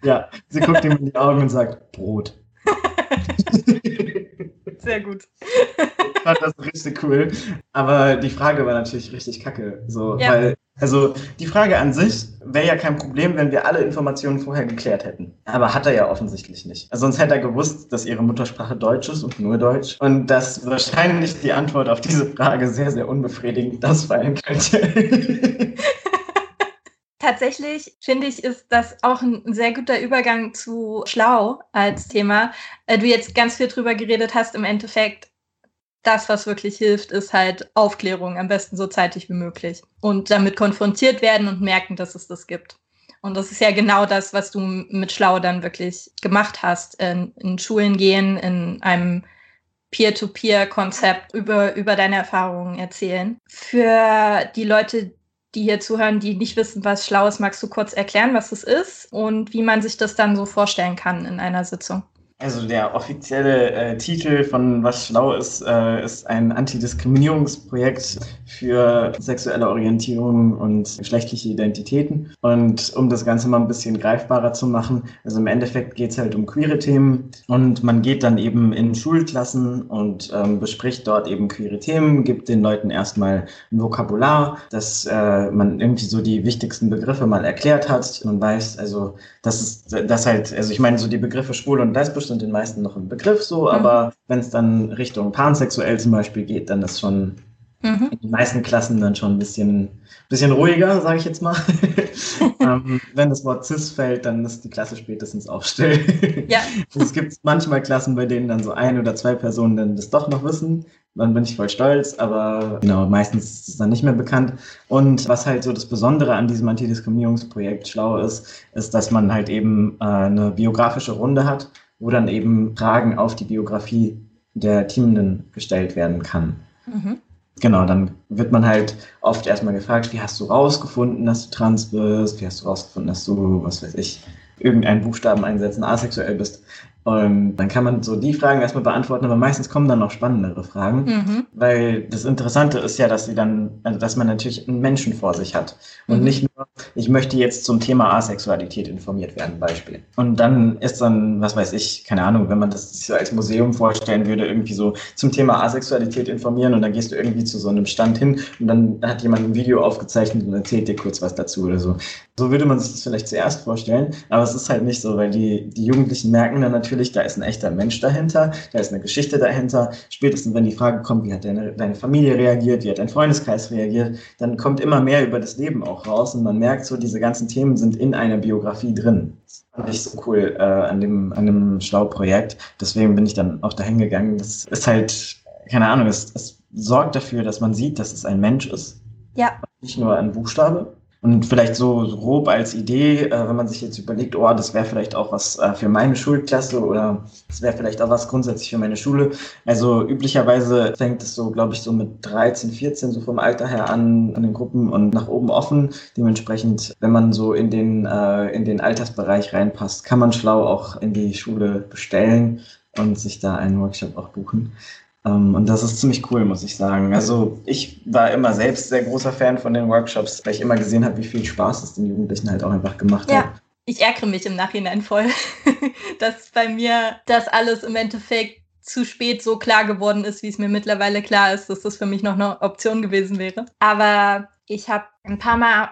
S3: Ja, sie guckt ihm in die Augen und sagt Brot.
S1: Sehr gut.
S3: Ich fand das richtig cool. Aber die Frage war natürlich richtig kacke. So, ja. weil, also die Frage an sich wäre ja kein Problem, wenn wir alle Informationen vorher geklärt hätten. Aber hat er ja offensichtlich nicht. Also sonst hätte er gewusst, dass ihre Muttersprache Deutsch ist und nur Deutsch. Und dass wahrscheinlich die Antwort auf diese Frage sehr, sehr unbefriedigend das fallen könnte.
S1: Tatsächlich finde ich, ist das auch ein sehr guter Übergang zu Schlau als Thema. Äh, du jetzt ganz viel drüber geredet hast, im Endeffekt, das, was wirklich hilft, ist halt Aufklärung, am besten so zeitig wie möglich. Und damit konfrontiert werden und merken, dass es das gibt. Und das ist ja genau das, was du mit Schlau dann wirklich gemacht hast. In, in Schulen gehen, in einem Peer-to-Peer-Konzept über, über deine Erfahrungen erzählen. Für die Leute, die hier zuhören, die nicht wissen, was schlau ist, magst du kurz erklären, was es ist und wie man sich das dann so vorstellen kann in einer Sitzung?
S3: Also der offizielle äh, Titel von Was schlau ist, äh, ist ein Antidiskriminierungsprojekt für sexuelle Orientierung und geschlechtliche Identitäten. Und um das Ganze mal ein bisschen greifbarer zu machen, also im Endeffekt geht es halt um queere Themen und man geht dann eben in Schulklassen und ähm, bespricht dort eben queere Themen, gibt den Leuten erstmal ein Vokabular, dass äh, man irgendwie so die wichtigsten Begriffe mal erklärt hat. Man weiß, also das ist das halt, also ich meine, so die Begriffe schwul und lesbisch sind den meisten noch ein Begriff so, mhm. aber wenn es dann Richtung pansexuell zum Beispiel geht, dann ist schon mhm. in den meisten Klassen dann schon ein bisschen, bisschen ruhiger, sage ich jetzt mal. ähm, wenn das Wort cis fällt, dann ist die Klasse spätestens auch still. ja. es gibt manchmal Klassen, bei denen dann so ein oder zwei Personen dann das doch noch wissen. Dann bin ich voll stolz, aber genau, meistens ist es dann nicht mehr bekannt. Und was halt so das Besondere an diesem Antidiskriminierungsprojekt schlau ist, ist, dass man halt eben äh, eine biografische Runde hat wo dann eben Fragen auf die Biografie der Teamenden gestellt werden kann. Mhm. Genau, dann wird man halt oft erstmal gefragt, wie hast du rausgefunden, dass du trans bist? Wie hast du rausgefunden, dass du, was weiß ich, irgendeinen Buchstaben einsetzen, asexuell bist? Und dann kann man so die Fragen erstmal beantworten, aber meistens kommen dann noch spannendere Fragen, mhm. weil das Interessante ist ja, dass sie dann, also dass man natürlich einen Menschen vor sich hat und mhm. nicht ich möchte jetzt zum Thema Asexualität informiert werden, Beispiel. Und dann ist dann, was weiß ich, keine Ahnung, wenn man das so als Museum vorstellen würde, irgendwie so zum Thema Asexualität informieren und dann gehst du irgendwie zu so einem Stand hin und dann hat jemand ein Video aufgezeichnet und erzählt dir kurz was dazu oder so. So würde man sich das vielleicht zuerst vorstellen, aber es ist halt nicht so, weil die, die Jugendlichen merken dann natürlich, natürlich, da ist ein echter Mensch dahinter, da ist eine Geschichte dahinter. Spätestens, wenn die Frage kommt, wie hat deine, deine Familie reagiert, wie hat dein Freundeskreis reagiert, dann kommt immer mehr über das Leben auch raus und man merkt so, diese ganzen Themen sind in einer Biografie drin. Das fand ich so cool äh, an dem, an dem Schlau-Projekt. Deswegen bin ich dann auch dahin gegangen. Das ist halt, keine Ahnung, es, es sorgt dafür, dass man sieht, dass es ein Mensch ist. Ja. Nicht nur ein Buchstabe. Und vielleicht so, grob als Idee, äh, wenn man sich jetzt überlegt, oh, das wäre vielleicht auch was äh, für meine Schulklasse oder das wäre vielleicht auch was grundsätzlich für meine Schule. Also üblicherweise fängt es so, glaube ich, so mit 13, 14 so vom Alter her an, an den Gruppen und nach oben offen. Dementsprechend, wenn man so in den, äh, in den Altersbereich reinpasst, kann man schlau auch in die Schule bestellen und sich da einen Workshop auch buchen. Um, ähm, und das ist ziemlich cool, muss ich sagen. Also ich war immer selbst sehr großer Fan von den Workshops, weil ich immer gesehen habe, wie viel Spaß es den Jugendlichen halt auch einfach gemacht ja. hat.
S1: Ich ärgere mich im Nachhinein voll, dass bei mir das alles im Endeffekt zu spät so klar geworden ist, wie es mir mittlerweile klar ist, dass das für mich noch eine Option gewesen wäre. Aber ich habe ein paar Mal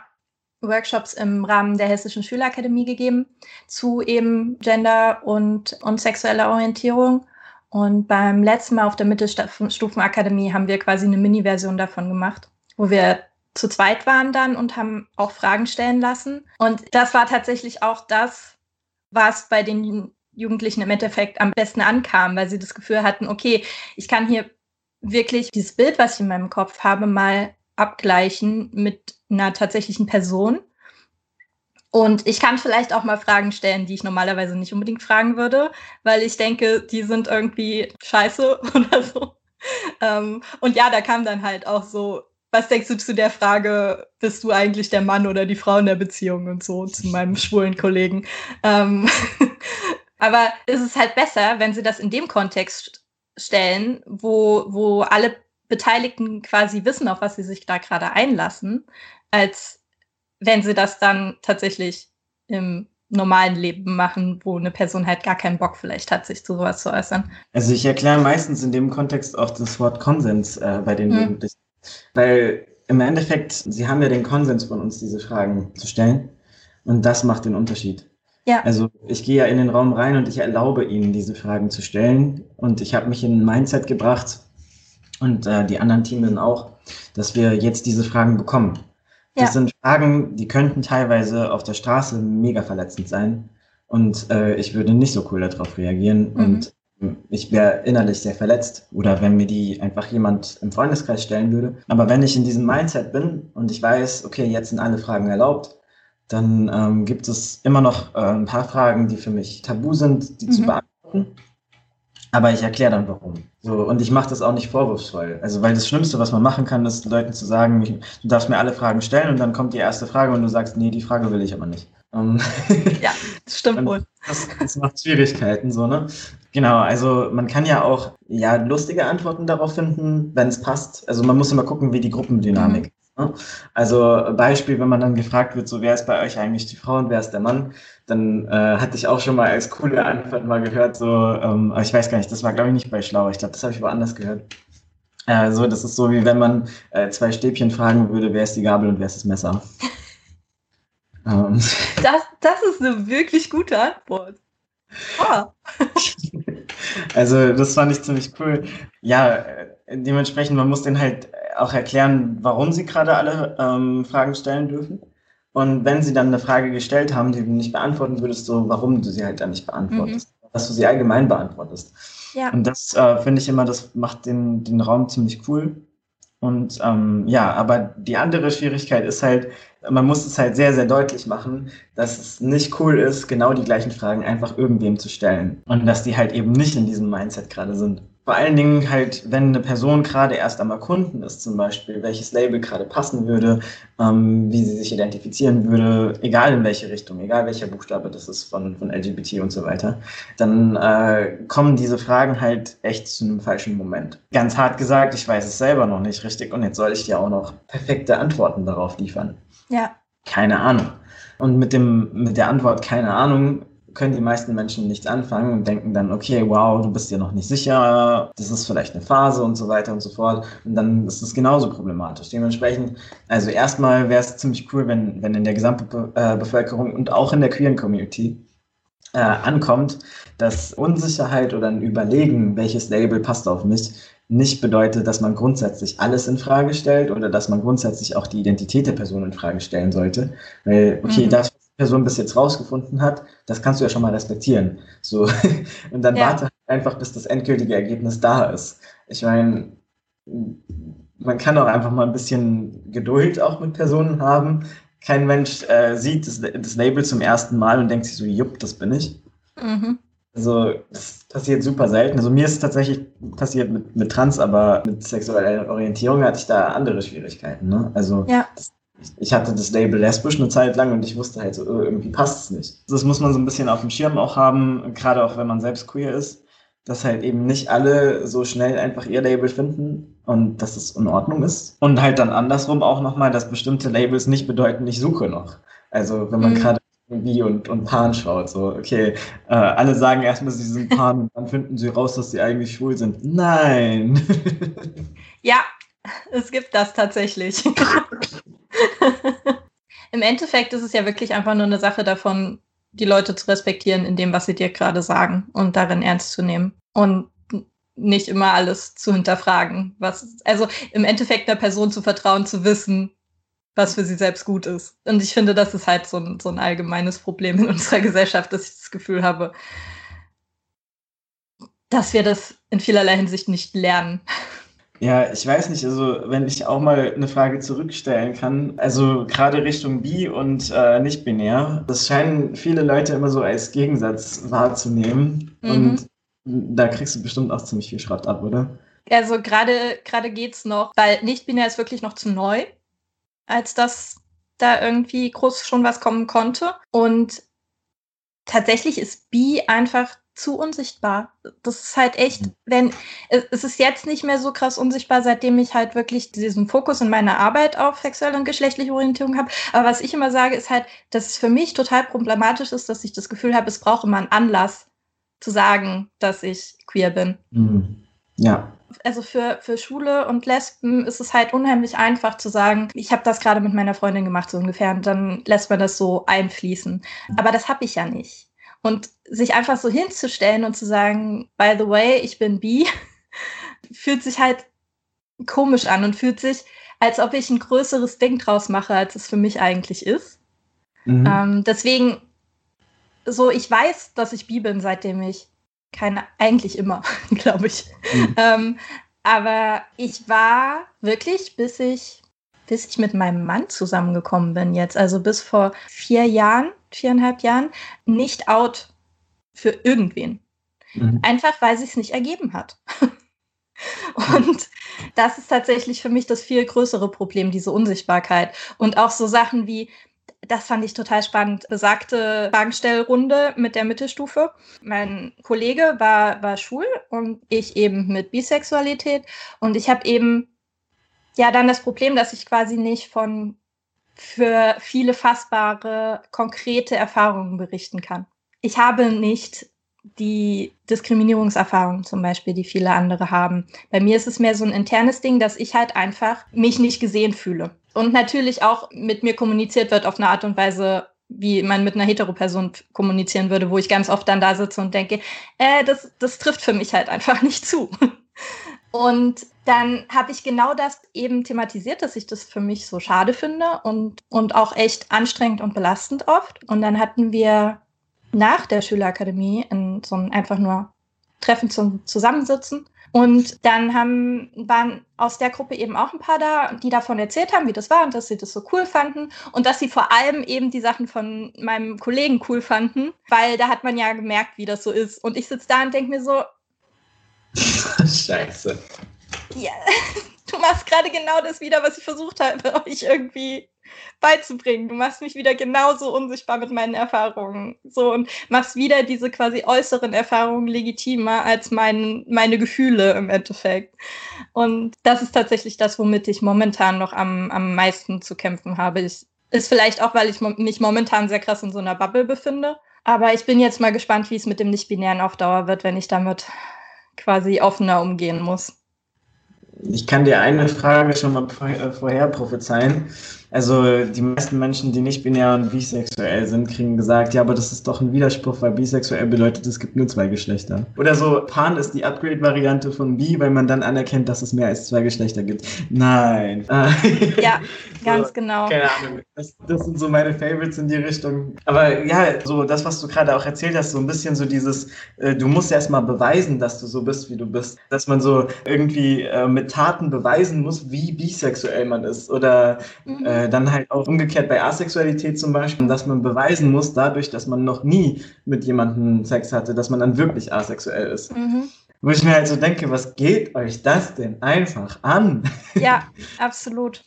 S1: Workshops im Rahmen der Hessischen Schülerakademie gegeben zu eben Gender und, und sexueller Orientierung. Und beim letzten Mal auf der Mittelstufenakademie haben wir quasi eine Mini-Version davon gemacht, wo wir zu zweit waren dann und haben auch Fragen stellen lassen. Und das war tatsächlich auch das, was bei den Jugendlichen im Endeffekt am besten ankam, weil sie das Gefühl hatten, okay, ich kann hier wirklich dieses Bild, was ich in meinem Kopf habe, mal abgleichen mit einer tatsächlichen Person und ich kann vielleicht auch mal Fragen stellen, die ich normalerweise nicht unbedingt fragen würde, weil ich denke, die sind irgendwie scheiße oder so. Ähm, und ja, da kam dann halt auch so, was denkst du zu der Frage, bist du eigentlich der Mann oder die Frau in der Beziehung und so zu meinem schwulen Kollegen. Ähm, aber es ist halt besser, wenn sie das in dem Kontext stellen, wo, wo alle Beteiligten quasi wissen, auf was sie sich da gerade einlassen, als wenn sie das dann tatsächlich im normalen Leben machen, wo eine Person halt gar keinen Bock vielleicht hat, sich zu sowas zu äußern.
S3: Also ich erkläre meistens in dem Kontext auch das Wort Konsens äh, bei den hm. Jugendlichen. Weil im Endeffekt, sie haben ja den Konsens von uns, diese Fragen zu stellen. Und das macht den Unterschied. Ja. Also ich gehe ja in den Raum rein und ich erlaube ihnen, diese Fragen zu stellen. Und ich habe mich in ein Mindset gebracht und äh, die anderen Teams auch, dass wir jetzt diese Fragen bekommen. Das ja. sind Fragen, die könnten teilweise auf der Straße mega verletzend sein. Und äh, ich würde nicht so cool darauf reagieren. Mhm. Und ich wäre innerlich sehr verletzt. Oder wenn mir die einfach jemand im Freundeskreis stellen würde. Aber wenn ich in diesem Mindset bin und ich weiß, okay, jetzt sind alle Fragen erlaubt, dann ähm, gibt es immer noch äh, ein paar Fragen, die für mich tabu sind, die mhm. zu beantworten. Aber ich erkläre dann warum. So, und ich mache das auch nicht vorwurfsvoll. Also, weil das Schlimmste, was man machen kann, ist Leuten zu sagen, ich, du darfst mir alle Fragen stellen und dann kommt die erste Frage und du sagst, nee, die Frage will ich aber nicht. Um,
S1: ja, das stimmt wohl.
S3: Das, das, macht Schwierigkeiten, so, ne? Genau, also man kann ja auch ja, lustige Antworten darauf finden, wenn es passt. Also man muss immer gucken, wie die Gruppendynamik? Also Beispiel, wenn man dann gefragt wird, so wer ist bei euch eigentlich die Frau und wer ist der Mann, dann äh, hatte ich auch schon mal als coole Antwort mal gehört, so, ähm, ich weiß gar nicht, das war glaube ich nicht bei Schlau, ich glaube, das habe ich woanders gehört. Äh, so, das ist so, wie wenn man äh, zwei Stäbchen fragen würde, wer ist die Gabel und wer ist das Messer.
S1: ähm. das, das ist eine wirklich gute Antwort.
S3: Ah. also das fand ich ziemlich cool. Ja, äh, dementsprechend, man muss den halt auch erklären, warum sie gerade alle ähm, Fragen stellen dürfen. Und wenn sie dann eine Frage gestellt haben, die du nicht beantworten würdest, so warum du sie halt dann nicht beantwortest, mhm. dass du sie allgemein beantwortest. Ja. Und das äh, finde ich immer, das macht den, den Raum ziemlich cool. Und ähm, ja, aber die andere Schwierigkeit ist halt, man muss es halt sehr, sehr deutlich machen, dass es nicht cool ist, genau die gleichen Fragen einfach irgendwem zu stellen. Und dass die halt eben nicht in diesem Mindset gerade sind. Vor allen Dingen halt, wenn eine Person gerade erst am Erkunden ist, zum Beispiel, welches Label gerade passen würde, ähm, wie sie sich identifizieren würde, egal in welche Richtung, egal welcher Buchstabe das ist von, von LGBT und so weiter, dann äh, kommen diese Fragen halt echt zu einem falschen Moment. Ganz hart gesagt, ich weiß es selber noch nicht richtig und jetzt soll ich dir auch noch perfekte Antworten darauf liefern.
S1: Ja.
S3: Keine Ahnung. Und mit, dem, mit der Antwort keine Ahnung können die meisten Menschen nichts anfangen und denken dann, okay, wow, du bist dir noch nicht sicher, das ist vielleicht eine Phase und so weiter und so fort. Und dann ist es genauso problematisch. Dementsprechend, also erstmal wäre es ziemlich cool, wenn, wenn in der gesamten Be Bevölkerung und auch in der queeren Community äh, ankommt, dass Unsicherheit oder ein Überlegen, welches Label passt auf mich, nicht bedeutet, dass man grundsätzlich alles in Frage stellt oder dass man grundsätzlich auch die Identität der Person in Frage stellen sollte. Weil, okay, mhm. das, Person bis jetzt rausgefunden hat, das kannst du ja schon mal respektieren. So. Und dann ja. warte einfach, bis das endgültige Ergebnis da ist. Ich meine, man kann auch einfach mal ein bisschen Geduld auch mit Personen haben. Kein Mensch äh, sieht das, das, Label zum ersten Mal und denkt sich so, jupp, das bin ich. Mhm. Also, das passiert super selten. Also, mir ist es tatsächlich passiert mit, mit Trans, aber mit sexueller Orientierung hatte ich da andere Schwierigkeiten. Ne? Also, ja. das ich hatte das Label lesbisch eine Zeit lang und ich wusste halt so, oh, irgendwie passt es nicht. Das muss man so ein bisschen auf dem Schirm auch haben, gerade auch wenn man selbst queer ist, dass halt eben nicht alle so schnell einfach ihr Label finden und dass es in Ordnung ist. Und halt dann andersrum auch nochmal, dass bestimmte Labels nicht bedeuten, ich suche noch. Also wenn man mhm. gerade wie und, und Pan schaut, so, okay, äh, alle sagen erstmal, sie sind Pan und dann finden sie raus, dass sie eigentlich schwul sind. Nein!
S1: ja, es gibt das tatsächlich. Im Endeffekt ist es ja wirklich einfach nur eine Sache davon, die Leute zu respektieren in dem, was sie dir gerade sagen und darin ernst zu nehmen. Und nicht immer alles zu hinterfragen. Was, also im Endeffekt einer Person zu vertrauen, zu wissen, was für sie selbst gut ist. Und ich finde, das ist halt so ein, so ein allgemeines Problem in unserer Gesellschaft, dass ich das Gefühl habe, dass wir das in vielerlei Hinsicht nicht lernen.
S3: Ja, ich weiß nicht, also wenn ich auch mal eine Frage zurückstellen kann, also gerade Richtung bi und äh, nicht binär, das scheinen viele Leute immer so als Gegensatz wahrzunehmen mhm. und da kriegst du bestimmt auch ziemlich viel Schrott ab, oder?
S1: Also gerade gerade geht's noch, weil nicht binär ist wirklich noch zu neu, als dass da irgendwie groß schon was kommen konnte und tatsächlich ist bi einfach zu unsichtbar. Das ist halt echt, mhm. wenn es ist jetzt nicht mehr so krass unsichtbar, seitdem ich halt wirklich diesen Fokus in meiner Arbeit auf sexuelle und geschlechtliche Orientierung habe. Aber was ich immer sage, ist halt, dass es für mich total problematisch ist, dass ich das Gefühl habe, es braucht immer einen Anlass zu sagen, dass ich queer bin.
S3: Mhm. Ja.
S1: Also für, für Schule und Lesben ist es halt unheimlich einfach zu sagen, ich habe das gerade mit meiner Freundin gemacht, so ungefähr, und dann lässt man das so einfließen. Aber das habe ich ja nicht. Und sich einfach so hinzustellen und zu sagen, by the way, ich bin bi, fühlt sich halt komisch an und fühlt sich, als ob ich ein größeres Ding draus mache, als es für mich eigentlich ist. Mhm. Ähm, deswegen, so, ich weiß, dass ich bi bin, seitdem ich keine, eigentlich immer, glaube ich. Mhm. Ähm, aber ich war wirklich, bis ich, bis ich mit meinem Mann zusammengekommen bin jetzt, also bis vor vier Jahren, viereinhalb Jahren nicht out für irgendwen. Mhm. Einfach weil sie es nicht ergeben hat. Und das ist tatsächlich für mich das viel größere Problem, diese Unsichtbarkeit. Und auch so Sachen wie, das fand ich total spannend, besagte Fragenstellrunde mit der Mittelstufe. Mein Kollege war, war schwul und ich eben mit Bisexualität. Und ich habe eben ja dann das Problem, dass ich quasi nicht von für viele fassbare, konkrete Erfahrungen berichten kann. Ich habe nicht die Diskriminierungserfahrung zum Beispiel, die viele andere haben. Bei mir ist es mehr so ein internes Ding, dass ich halt einfach mich nicht gesehen fühle. Und natürlich auch mit mir kommuniziert wird auf eine Art und Weise, wie man mit einer Hetero-Person kommunizieren würde, wo ich ganz oft dann da sitze und denke, äh, das, das trifft für mich halt einfach nicht zu. Und dann habe ich genau das eben thematisiert, dass ich das für mich so schade finde und, und auch echt anstrengend und belastend oft. Und dann hatten wir nach der Schülerakademie in so ein einfach nur Treffen zum Zusammensitzen. Und dann haben, waren aus der Gruppe eben auch ein paar da, die davon erzählt haben, wie das war und dass sie das so cool fanden und dass sie vor allem eben die Sachen von meinem Kollegen cool fanden, weil da hat man ja gemerkt, wie das so ist. Und ich sitze da und denke mir so,
S3: Scheiße.
S1: Ja, du machst gerade genau das wieder, was ich versucht habe, euch irgendwie beizubringen. Du machst mich wieder genauso unsichtbar mit meinen Erfahrungen. So und machst wieder diese quasi äußeren Erfahrungen legitimer als mein, meine Gefühle im Endeffekt. Und das ist tatsächlich das, womit ich momentan noch am, am meisten zu kämpfen habe. Ich, ist vielleicht auch, weil ich mich momentan sehr krass in so einer Bubble befinde. Aber ich bin jetzt mal gespannt, wie es mit dem Nicht-Binären auf Dauer wird, wenn ich damit quasi offener umgehen muss.
S3: Ich kann dir eine Frage schon mal vorher prophezeien. Also die meisten Menschen, die nicht binär und bisexuell sind, kriegen gesagt, ja, aber das ist doch ein Widerspruch, weil bisexuell bedeutet, es gibt nur zwei Geschlechter. Oder so, Pan ist die Upgrade-Variante von bi, weil man dann anerkennt, dass es mehr als zwei Geschlechter gibt. Nein.
S1: Ja, ganz so, genau.
S3: Keine Ahnung. Das, das, sind so meine Favorites in die Richtung. Aber ja, so das, was du gerade auch erzählt hast, so ein bisschen so dieses, äh, du musst erst mal beweisen, dass du so bist, wie du bist. Dass man so irgendwie äh, mit Taten beweisen muss, wie bisexuell man ist. Oder mhm. äh, dann halt auch umgekehrt bei Asexualität zum Beispiel, dass man beweisen muss, dadurch, dass man noch nie mit jemandem Sex hatte, dass man dann wirklich asexuell ist. Mhm. Wo ich mir halt so denke, was geht euch das denn einfach an?
S1: Ja, absolut.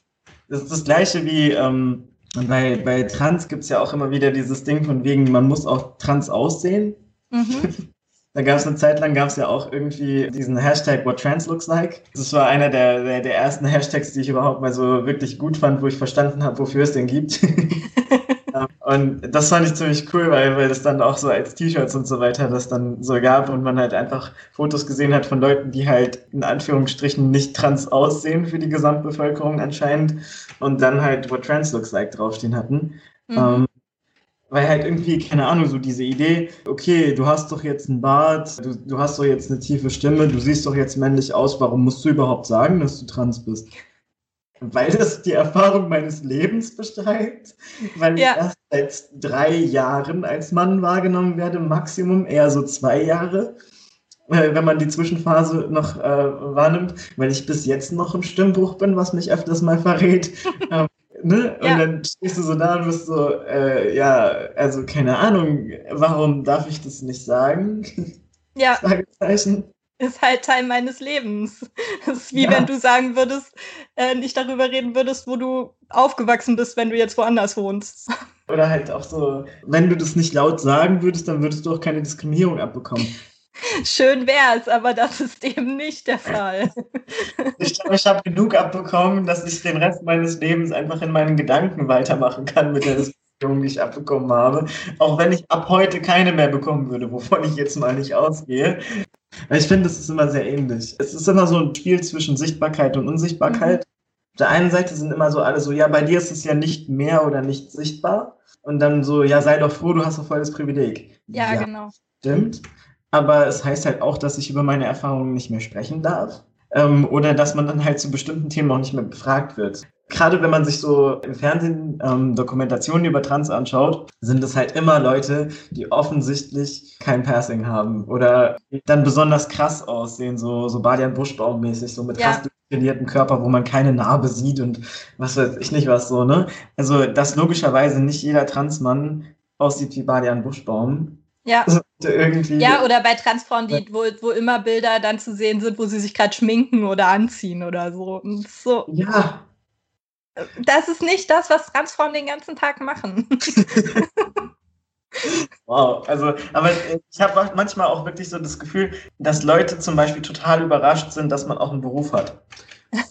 S3: Das ist das gleiche wie ähm, bei, bei Trans gibt es ja auch immer wieder dieses Ding von wegen, man muss auch trans aussehen. Mhm. Da gab es eine Zeit lang, gab es ja auch irgendwie diesen Hashtag What Trans Looks Like. Das war einer der, der, der, ersten Hashtags, die ich überhaupt mal so wirklich gut fand, wo ich verstanden habe, wofür es den gibt. und das fand ich ziemlich cool, weil, weil das dann auch so als T-Shirts und so weiter das dann so gab und man halt einfach Fotos gesehen hat von Leuten, die halt in Anführungsstrichen nicht trans aussehen für die Gesamtbevölkerung anscheinend und dann halt What Trans Looks Like draufstehen hatten. Mhm. Weil halt irgendwie, keine Ahnung, so diese Idee, okay, du hast doch jetzt einen Bart, du, du hast doch jetzt eine tiefe Stimme, du siehst doch jetzt männlich aus, warum musst du überhaupt sagen, dass du trans bist? Weil das die Erfahrung meines Lebens beschreibt, weil ja. ich erst seit drei Jahren als Mann wahrgenommen werde, Maximum eher so zwei Jahre, äh, wenn man die Zwischenphase noch äh, wahrnimmt, weil ich bis jetzt noch im Stimmbruch bin, was mich öfters mal verrät. ähm, Ne? Und ja. dann stehst du so da und bist so, äh, ja, also keine Ahnung, warum darf ich das nicht sagen?
S1: Ja. Fragezeichen. Ist halt Teil meines Lebens. Das ist wie ja. wenn du sagen würdest, äh, nicht darüber reden würdest, wo du aufgewachsen bist, wenn du jetzt woanders wohnst.
S3: Oder halt auch so, wenn du das nicht laut sagen würdest, dann würdest du auch keine Diskriminierung abbekommen.
S1: Schön wär's, aber das ist eben nicht der Fall.
S3: Ich glaube, ich habe genug abbekommen, dass ich den Rest meines Lebens einfach in meinen Gedanken weitermachen kann mit der Diskussion, die ich abbekommen habe. Auch wenn ich ab heute keine mehr bekommen würde, wovon ich jetzt mal nicht ausgehe. Ich finde, es ist immer sehr ähnlich. Es ist immer so ein Spiel zwischen Sichtbarkeit und Unsichtbarkeit. Mhm. Auf der einen Seite sind immer so alle so, ja, bei dir ist es ja nicht mehr oder nicht sichtbar. Und dann so, ja, sei doch froh, du hast doch voll das Privileg.
S1: Ja, ja genau.
S3: Stimmt aber es heißt halt auch, dass ich über meine Erfahrungen nicht mehr sprechen darf. Ähm, oder dass man dann halt zu bestimmten Themen auch nicht mehr befragt wird. Gerade wenn man sich so im Fernsehen ähm, Dokumentationen über Trans anschaut, sind es halt immer Leute, die offensichtlich kein Passing haben oder dann besonders krass aussehen, so, so Badian Buschbaum-mäßig, so mit ja. krass definierten Körper, wo man keine Narbe sieht und was weiß ich nicht was so, ne? Also, dass logischerweise nicht jeder Transmann aussieht wie Badian Buschbaum.
S1: Ja.
S3: Irgendwie.
S1: Ja, oder bei Transfrauen, die, wo, wo immer Bilder dann zu sehen sind, wo sie sich gerade schminken oder anziehen oder so. Und so.
S3: Ja.
S1: Das ist nicht das, was Transfrauen den ganzen Tag machen.
S3: Wow, also, aber ich habe manchmal auch wirklich so das Gefühl, dass Leute zum Beispiel total überrascht sind, dass man auch einen Beruf hat.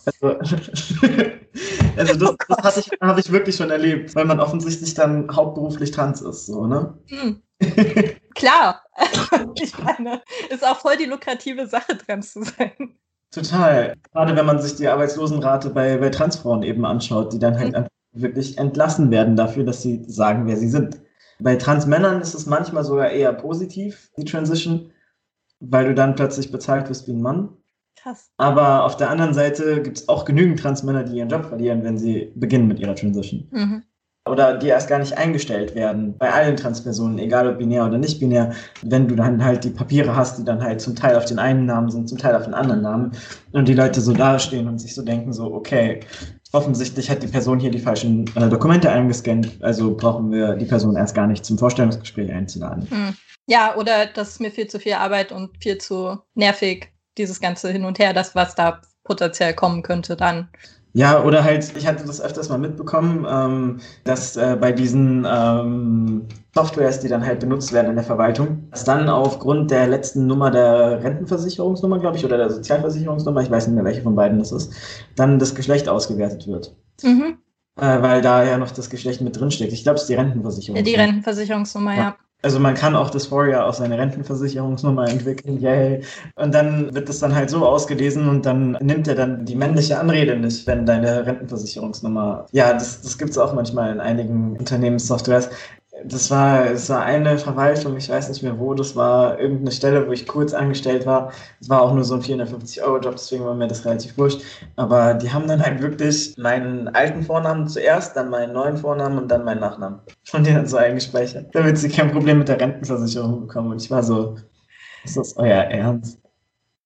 S3: Also, also das, oh das habe ich wirklich schon erlebt, weil man offensichtlich dann hauptberuflich Tanz ist, so, ne? Hm.
S1: Klar. ich meine, ist auch voll die lukrative Sache, Trans zu sein.
S3: Total. Gerade wenn man sich die Arbeitslosenrate bei, bei Transfrauen eben anschaut, die dann halt mhm. wirklich entlassen werden dafür, dass sie sagen, wer sie sind. Bei Transmännern ist es manchmal sogar eher positiv, die Transition, weil du dann plötzlich bezahlt wirst wie ein Mann. Krass. Aber auf der anderen Seite gibt es auch genügend Transmänner, die ihren Job verlieren, wenn sie beginnen mit ihrer Transition. Mhm. Oder die erst gar nicht eingestellt werden. Bei allen Transpersonen, egal ob binär oder nicht binär, wenn du dann halt die Papiere hast, die dann halt zum Teil auf den einen Namen sind, zum Teil auf den anderen Namen. Und die Leute so dastehen und sich so denken, so, okay, offensichtlich hat die Person hier die falschen äh, Dokumente eingescannt, also brauchen wir die Person erst gar nicht zum Vorstellungsgespräch einzuladen. Hm.
S1: Ja, oder das ist mir viel zu viel Arbeit und viel zu nervig, dieses ganze Hin und Her, das, was da potenziell kommen könnte dann.
S3: Ja, oder halt, ich hatte das öfters mal mitbekommen, ähm, dass äh, bei diesen ähm, Softwares, die dann halt benutzt werden in der Verwaltung, dass dann aufgrund der letzten Nummer der Rentenversicherungsnummer, glaube ich, oder der Sozialversicherungsnummer, ich weiß nicht mehr, welche von beiden das ist, dann das Geschlecht ausgewertet wird. Mhm. Äh, weil da ja noch das Geschlecht mit drinsteckt. Ich glaube, es ist die Rentenversicherung.
S1: Ja, die Rentenversicherungsnummer, ja. ja.
S3: Also man kann auch Dysphoria auf seine Rentenversicherungsnummer entwickeln, yay. Und dann wird das dann halt so ausgelesen und dann nimmt er dann die männliche Anrede nicht, wenn deine Rentenversicherungsnummer. Ja, das, das gibt es auch manchmal in einigen Unternehmenssoftwares das war, es war eine Verwaltung, ich weiß nicht mehr wo, das war irgendeine Stelle, wo ich kurz angestellt war. Es war auch nur so ein 450-Euro-Job, deswegen war mir das relativ wurscht. Aber die haben dann halt wirklich meinen alten Vornamen zuerst, dann meinen neuen Vornamen und dann meinen Nachnamen. Von denen so eingespeichert, damit sie kein Problem mit der Rentenversicherung bekommen. Und ich war so, ist das euer Ernst?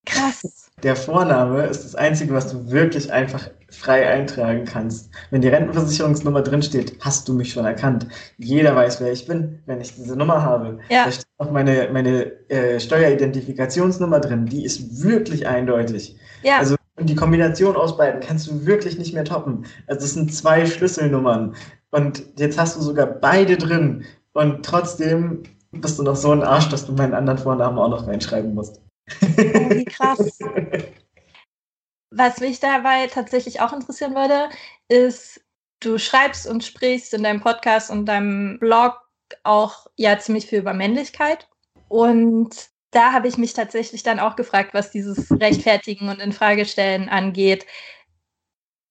S1: Krass.
S3: Der Vorname ist das Einzige, was du wirklich einfach frei eintragen kannst. Wenn die Rentenversicherungsnummer drinsteht, hast du mich schon erkannt. Jeder weiß, wer ich bin, wenn ich diese Nummer habe. Ja. Da steht auch meine, meine äh, Steueridentifikationsnummer drin. Die ist wirklich eindeutig. Ja. Also und die Kombination aus beiden kannst du wirklich nicht mehr toppen. Also es sind zwei Schlüsselnummern. Und jetzt hast du sogar beide drin. Und trotzdem bist du noch so ein Arsch, dass du meinen anderen Vornamen auch noch reinschreiben musst.
S1: Oh, wie krass. Was mich dabei tatsächlich auch interessieren würde, ist, du schreibst und sprichst in deinem Podcast und deinem Blog auch ja ziemlich viel über Männlichkeit. Und da habe ich mich tatsächlich dann auch gefragt, was dieses Rechtfertigen und Infragestellen angeht.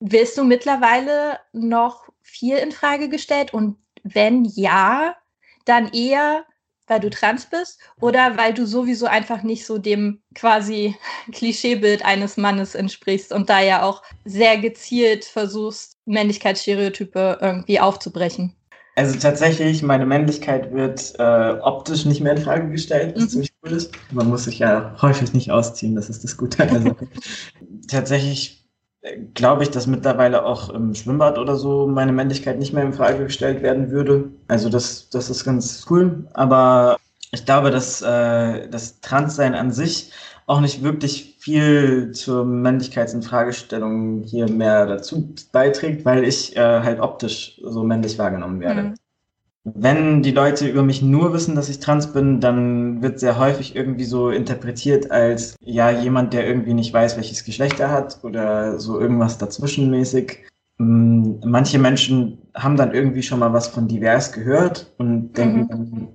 S1: Wirst du mittlerweile noch viel in Frage gestellt? Und wenn ja, dann eher weil du trans bist oder weil du sowieso einfach nicht so dem quasi Klischeebild eines Mannes entsprichst und da ja auch sehr gezielt versuchst, Männlichkeitsstereotype irgendwie aufzubrechen.
S3: Also tatsächlich, meine Männlichkeit wird äh, optisch nicht mehr in Frage gestellt, was mhm. ziemlich cool ist. Man muss sich ja häufig nicht ausziehen, das ist das Gute an der Sache. tatsächlich glaube ich, dass mittlerweile auch im Schwimmbad oder so meine Männlichkeit nicht mehr in Frage gestellt werden würde. Also das, das ist ganz cool. Aber ich glaube, dass äh, das Transsein an sich auch nicht wirklich viel zur Männlichkeitsinfragestellung hier mehr dazu beiträgt, weil ich äh, halt optisch so männlich wahrgenommen werde. Mhm. Wenn die Leute über mich nur wissen, dass ich trans bin, dann wird sehr häufig irgendwie so interpretiert als ja jemand, der irgendwie nicht weiß, welches Geschlecht er hat oder so irgendwas dazwischenmäßig. Mm, manche Menschen haben dann irgendwie schon mal was von divers gehört und denken mhm. dann,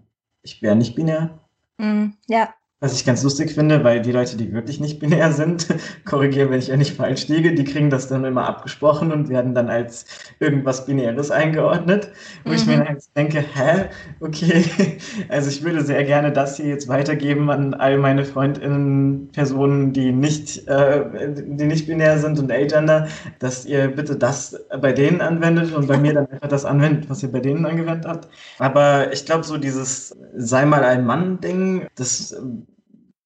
S3: ich wäre nicht binär.
S1: Mhm, ja.
S3: Was ich ganz lustig finde, weil die Leute, die wirklich nicht binär sind, korrigieren, wenn ich ja nicht falsch liege, die kriegen das dann immer abgesprochen und werden dann als irgendwas Binäres eingeordnet. Wo mhm. ich mir mhm. dann denke, hä? Okay. Also ich würde sehr gerne das hier jetzt weitergeben an all meine Freundinnen, Personen, die nicht, äh, die nicht binär sind und agender, dass ihr bitte das bei denen anwendet und bei mir dann einfach das anwendet, was ihr bei denen angewendet habt. Aber ich glaube, so dieses sei mal ein Mann-Ding, das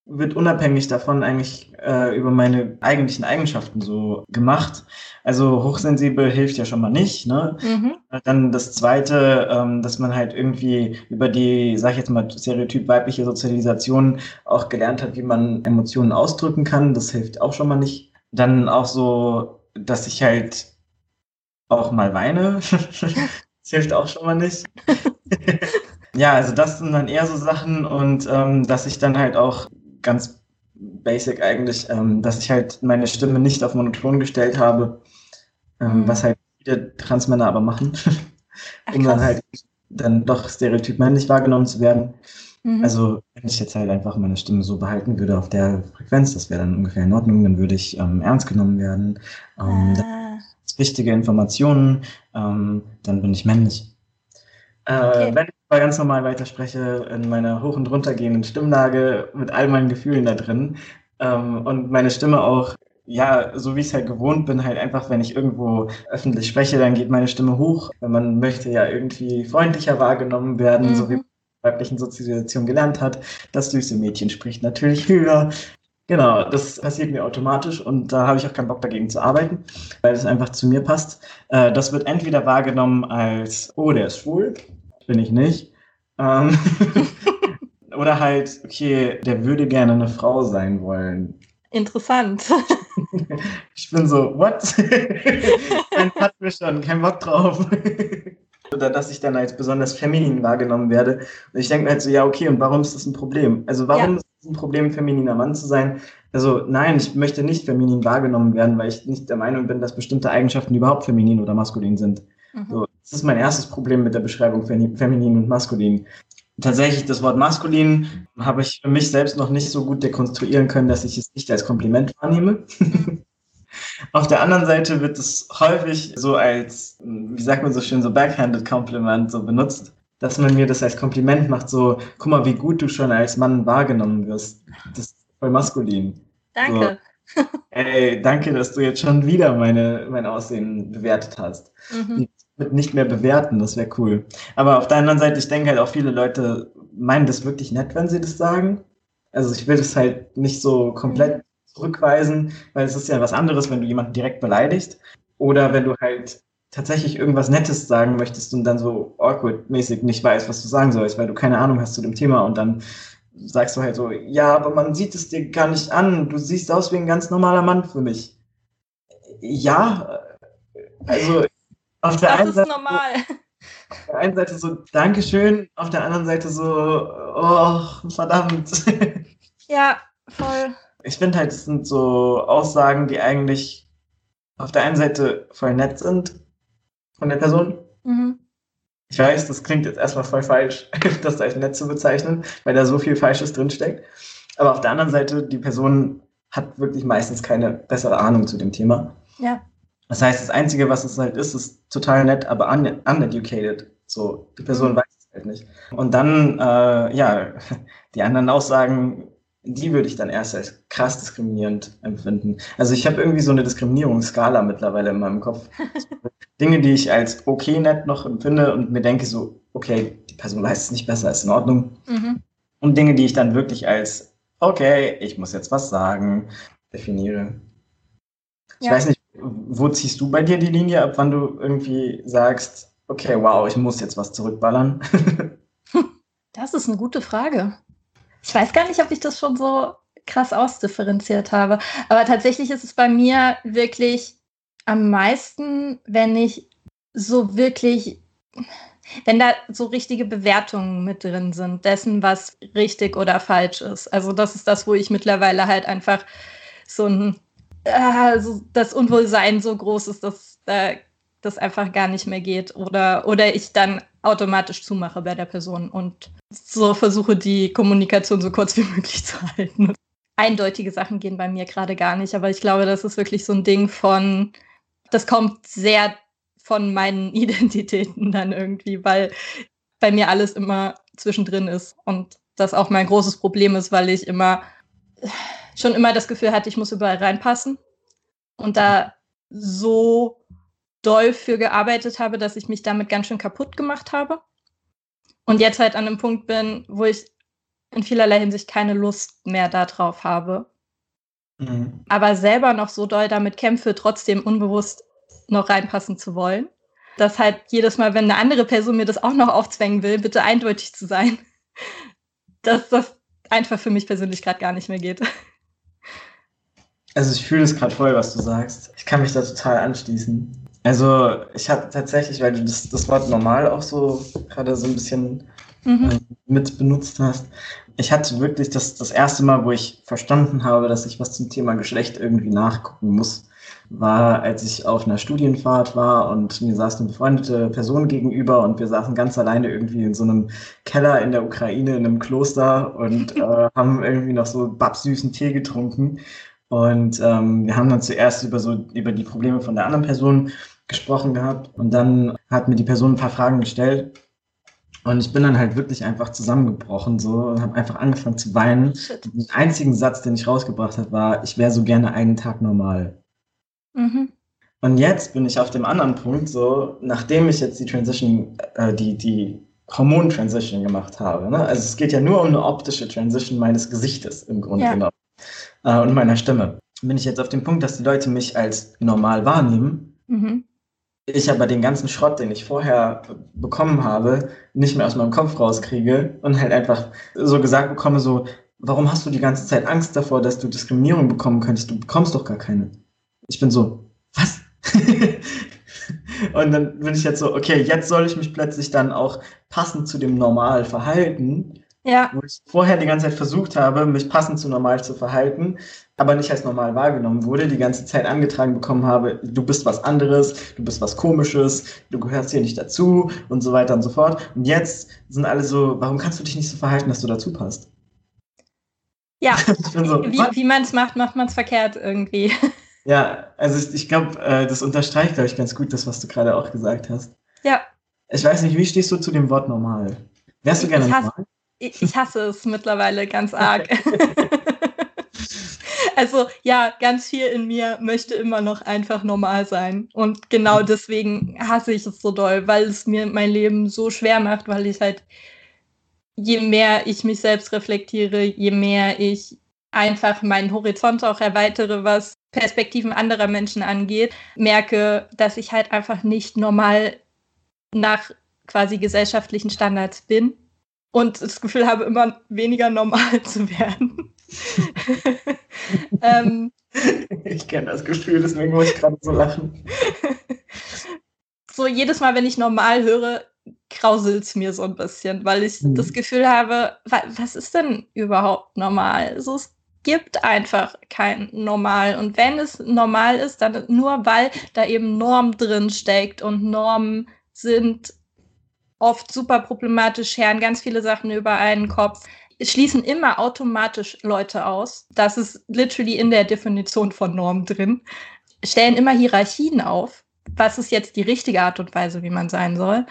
S3: wird unabhängig davon eigentlich äh, über meine eigentlichen Eigenschaften so gemacht. Also hochsensibel hilft ja schon mal nicht. Ne? Mhm. Dann das Zweite, ähm, dass man halt irgendwie über die, sag ich jetzt mal, stereotyp weibliche Sozialisation auch gelernt hat, wie man Emotionen ausdrücken kann. Das hilft auch schon mal nicht. Dann auch so, dass ich halt auch mal weine. das hilft auch schon mal nicht. ja, also das sind dann eher so Sachen und ähm, dass ich dann halt auch ganz basic eigentlich, ähm, dass ich halt meine Stimme nicht auf monoton gestellt habe, ähm, mhm. was halt viele Transmänner aber machen, um dann halt dann doch stereotyp männlich wahrgenommen zu werden. Mhm. Also wenn ich jetzt halt einfach meine Stimme so behalten würde auf der Frequenz, das wäre dann ungefähr in Ordnung, dann würde ich ähm, ernst genommen werden. Ähm, ah. Wichtige Informationen, ähm, dann bin ich männlich. Äh, okay. Wenn ich aber ganz normal weiterspreche, in meiner hoch und runtergehenden Stimmlage mit all meinen Gefühlen da drin ähm, und meine Stimme auch, ja, so wie ich es halt gewohnt bin, halt einfach, wenn ich irgendwo öffentlich spreche, dann geht meine Stimme hoch. Man möchte ja irgendwie freundlicher wahrgenommen werden, mhm. so wie man in weiblichen Sozialisation gelernt hat. Das süße Mädchen spricht natürlich höher. Genau, das passiert mir automatisch und da habe ich auch keinen Bock dagegen zu arbeiten, weil es einfach zu mir passt. Äh, das wird entweder wahrgenommen als, oh, der ist schwul, bin ich nicht. Ähm oder halt, okay, der würde gerne eine Frau sein wollen.
S1: Interessant.
S3: ich bin so, what? Dann hat mir schon, kein Bock drauf. Oder dass ich dann als besonders feminin wahrgenommen werde. Und ich denke mir halt so, ja, okay, und warum ist das ein Problem? Also warum ja. ist es ein Problem, femininer Mann zu sein? Also nein, ich möchte nicht feminin wahrgenommen werden, weil ich nicht der Meinung bin, dass bestimmte Eigenschaften überhaupt feminin oder maskulin sind. Mhm. So, das ist mein erstes Problem mit der Beschreibung feminin und maskulin. Tatsächlich, das Wort maskulin habe ich für mich selbst noch nicht so gut dekonstruieren können, dass ich es nicht als Kompliment wahrnehme. Auf der anderen Seite wird es häufig so als, wie sagt man so schön, so backhanded Kompliment so benutzt, dass man mir das als Kompliment macht, so, guck mal, wie gut du schon als Mann wahrgenommen wirst. Das ist voll maskulin.
S1: Danke.
S3: So, ey, danke, dass du jetzt schon wieder meine, mein Aussehen bewertet hast. Mhm mit nicht mehr bewerten, das wäre cool. Aber auf der anderen Seite, ich denke halt auch viele Leute meinen das wirklich nett, wenn sie das sagen. Also ich will das halt nicht so komplett zurückweisen, weil es ist ja was anderes, wenn du jemanden direkt beleidigst oder wenn du halt tatsächlich irgendwas Nettes sagen möchtest und dann so awkward-mäßig nicht weißt, was du sagen sollst, weil du keine Ahnung hast zu dem Thema und dann sagst du halt so, ja, aber man sieht es dir gar nicht an, du siehst aus wie ein ganz normaler Mann für mich. Ja, also auf der
S1: das
S3: einen
S1: ist Seite normal.
S3: auf der einen Seite so, Dankeschön, auf der anderen Seite so, oh, verdammt.
S1: Ja, voll.
S3: Ich finde halt, es sind so Aussagen, die eigentlich auf der einen Seite voll nett sind von der Person. Mhm. Ich weiß, das klingt jetzt erstmal voll falsch, das als nett zu bezeichnen, weil da so viel Falsches drinsteckt. Aber auf der anderen Seite, die Person hat wirklich meistens keine bessere Ahnung zu dem Thema.
S1: Ja.
S3: Das heißt, das Einzige, was es halt ist, ist total nett, aber un uneducated. So, die Person mhm. weiß es halt nicht. Und dann, äh, ja, die anderen Aussagen, die würde ich dann erst als krass diskriminierend empfinden. Also ich habe irgendwie so eine Diskriminierungsskala mittlerweile in meinem Kopf. Dinge, die ich als okay nett noch empfinde und mir denke so, okay, die Person weiß es nicht besser, ist in Ordnung. Mhm. Und Dinge, die ich dann wirklich als, okay, ich muss jetzt was sagen, definiere. Ich ja. weiß nicht, wo ziehst du bei dir die Linie ab, wann du irgendwie sagst, okay, wow, ich muss jetzt was zurückballern?
S1: das ist eine gute Frage. Ich weiß gar nicht, ob ich das schon so krass ausdifferenziert habe. Aber tatsächlich ist es bei mir wirklich am meisten, wenn ich so wirklich, wenn da so richtige Bewertungen mit drin sind, dessen, was richtig oder falsch ist. Also das ist das, wo ich mittlerweile halt einfach so ein also das Unwohlsein so groß ist, dass äh, das einfach gar nicht mehr geht. Oder, oder ich dann automatisch zumache bei der Person und so versuche, die Kommunikation so kurz wie möglich zu halten. Eindeutige Sachen gehen bei mir gerade gar nicht, aber ich glaube, das ist wirklich so ein Ding von, das kommt sehr von meinen Identitäten dann irgendwie, weil bei mir alles immer zwischendrin ist und das auch mein großes Problem ist, weil ich immer schon immer das Gefühl hatte, ich muss überall reinpassen und da so doll für gearbeitet habe, dass ich mich damit ganz schön kaputt gemacht habe. Und jetzt halt an einem Punkt bin, wo ich in vielerlei Hinsicht keine Lust mehr darauf habe. Mhm. Aber selber noch so doll damit kämpfe, trotzdem unbewusst noch reinpassen zu wollen. Dass halt jedes Mal, wenn eine andere Person mir das auch noch aufzwängen will, bitte eindeutig zu sein, dass das einfach für mich persönlich gerade gar nicht mehr geht.
S3: Also ich fühle es gerade voll, was du sagst. Ich kann mich da total anschließen. Also ich hatte tatsächlich, weil du das, das Wort normal auch so gerade so ein bisschen mhm. äh, mit benutzt hast, ich hatte wirklich das, das erste Mal, wo ich verstanden habe, dass ich was zum Thema Geschlecht irgendwie nachgucken muss, war, als ich auf einer Studienfahrt war und mir saß eine befreundete Person gegenüber und wir saßen ganz alleine irgendwie in so einem Keller in der Ukraine, in einem Kloster und äh, haben irgendwie noch so babsüßen Tee getrunken. Und ähm, wir haben dann zuerst über so über die Probleme von der anderen Person gesprochen gehabt und dann hat mir die Person ein paar Fragen gestellt und ich bin dann halt wirklich einfach zusammengebrochen so und habe einfach angefangen zu weinen. Shit. Den einzigen Satz, den ich rausgebracht habe, war, ich wäre so gerne einen Tag normal. Mhm. Und jetzt bin ich auf dem anderen Punkt, so, nachdem ich jetzt die Transition, äh, die, die Hormon-Transition gemacht habe. Ne? Also es geht ja nur um eine optische Transition meines Gesichtes im Grunde ja. genommen äh, und meiner Stimme. Bin ich jetzt auf dem Punkt, dass die Leute mich als normal wahrnehmen. Mhm. Ich aber den ganzen Schrott, den ich vorher bekommen habe, nicht mehr aus meinem Kopf rauskriege und halt einfach so gesagt bekomme, so, warum hast du die ganze Zeit Angst davor, dass du Diskriminierung bekommen könntest? Du bekommst doch gar keine. Ich bin so, was? und dann bin ich jetzt so, okay, jetzt soll ich mich plötzlich dann auch passend zu dem Normal verhalten. Ja. Wo ich vorher die ganze Zeit versucht habe, mich passend zu normal zu verhalten, aber nicht als normal wahrgenommen wurde, die ganze Zeit angetragen bekommen habe, du bist was anderes, du bist was komisches, du gehörst hier nicht dazu und so weiter und so fort. Und jetzt sind alle so, warum kannst du dich nicht so verhalten, dass du dazu passt?
S1: Ja, so, wie, wie man es macht, macht man es verkehrt irgendwie.
S3: Ja, also ich, ich glaube, äh, das unterstreicht, glaube ich, ganz gut das, was du gerade auch gesagt hast.
S1: Ja.
S3: Ich weiß nicht, wie stehst du zu dem Wort normal? Wärst du gerne
S1: ich
S3: hasse,
S1: normal? Ich, ich hasse es mittlerweile ganz arg. also ja, ganz viel in mir möchte immer noch einfach normal sein. Und genau mhm. deswegen hasse ich es so doll, weil es mir mein Leben so schwer macht, weil ich halt, je mehr ich mich selbst reflektiere, je mehr ich einfach meinen Horizont auch erweitere, was Perspektiven anderer Menschen angeht, merke, dass ich halt einfach nicht normal nach quasi gesellschaftlichen Standards bin und das Gefühl habe, immer weniger normal zu werden.
S3: ähm, ich kenne das Gefühl, deswegen muss ich gerade so lachen.
S1: So jedes Mal, wenn ich normal höre, krauselt es mir so ein bisschen, weil ich mhm. das Gefühl habe, was ist denn überhaupt normal? So, es gibt einfach kein Normal. Und wenn es normal ist, dann nur, weil da eben Norm drin steckt und Normen sind oft super problematisch, scheren ganz viele Sachen über einen Kopf, schließen immer automatisch Leute aus. Das ist literally in der Definition von Norm drin. Stellen immer Hierarchien auf. Was ist jetzt die richtige Art und Weise, wie man sein soll?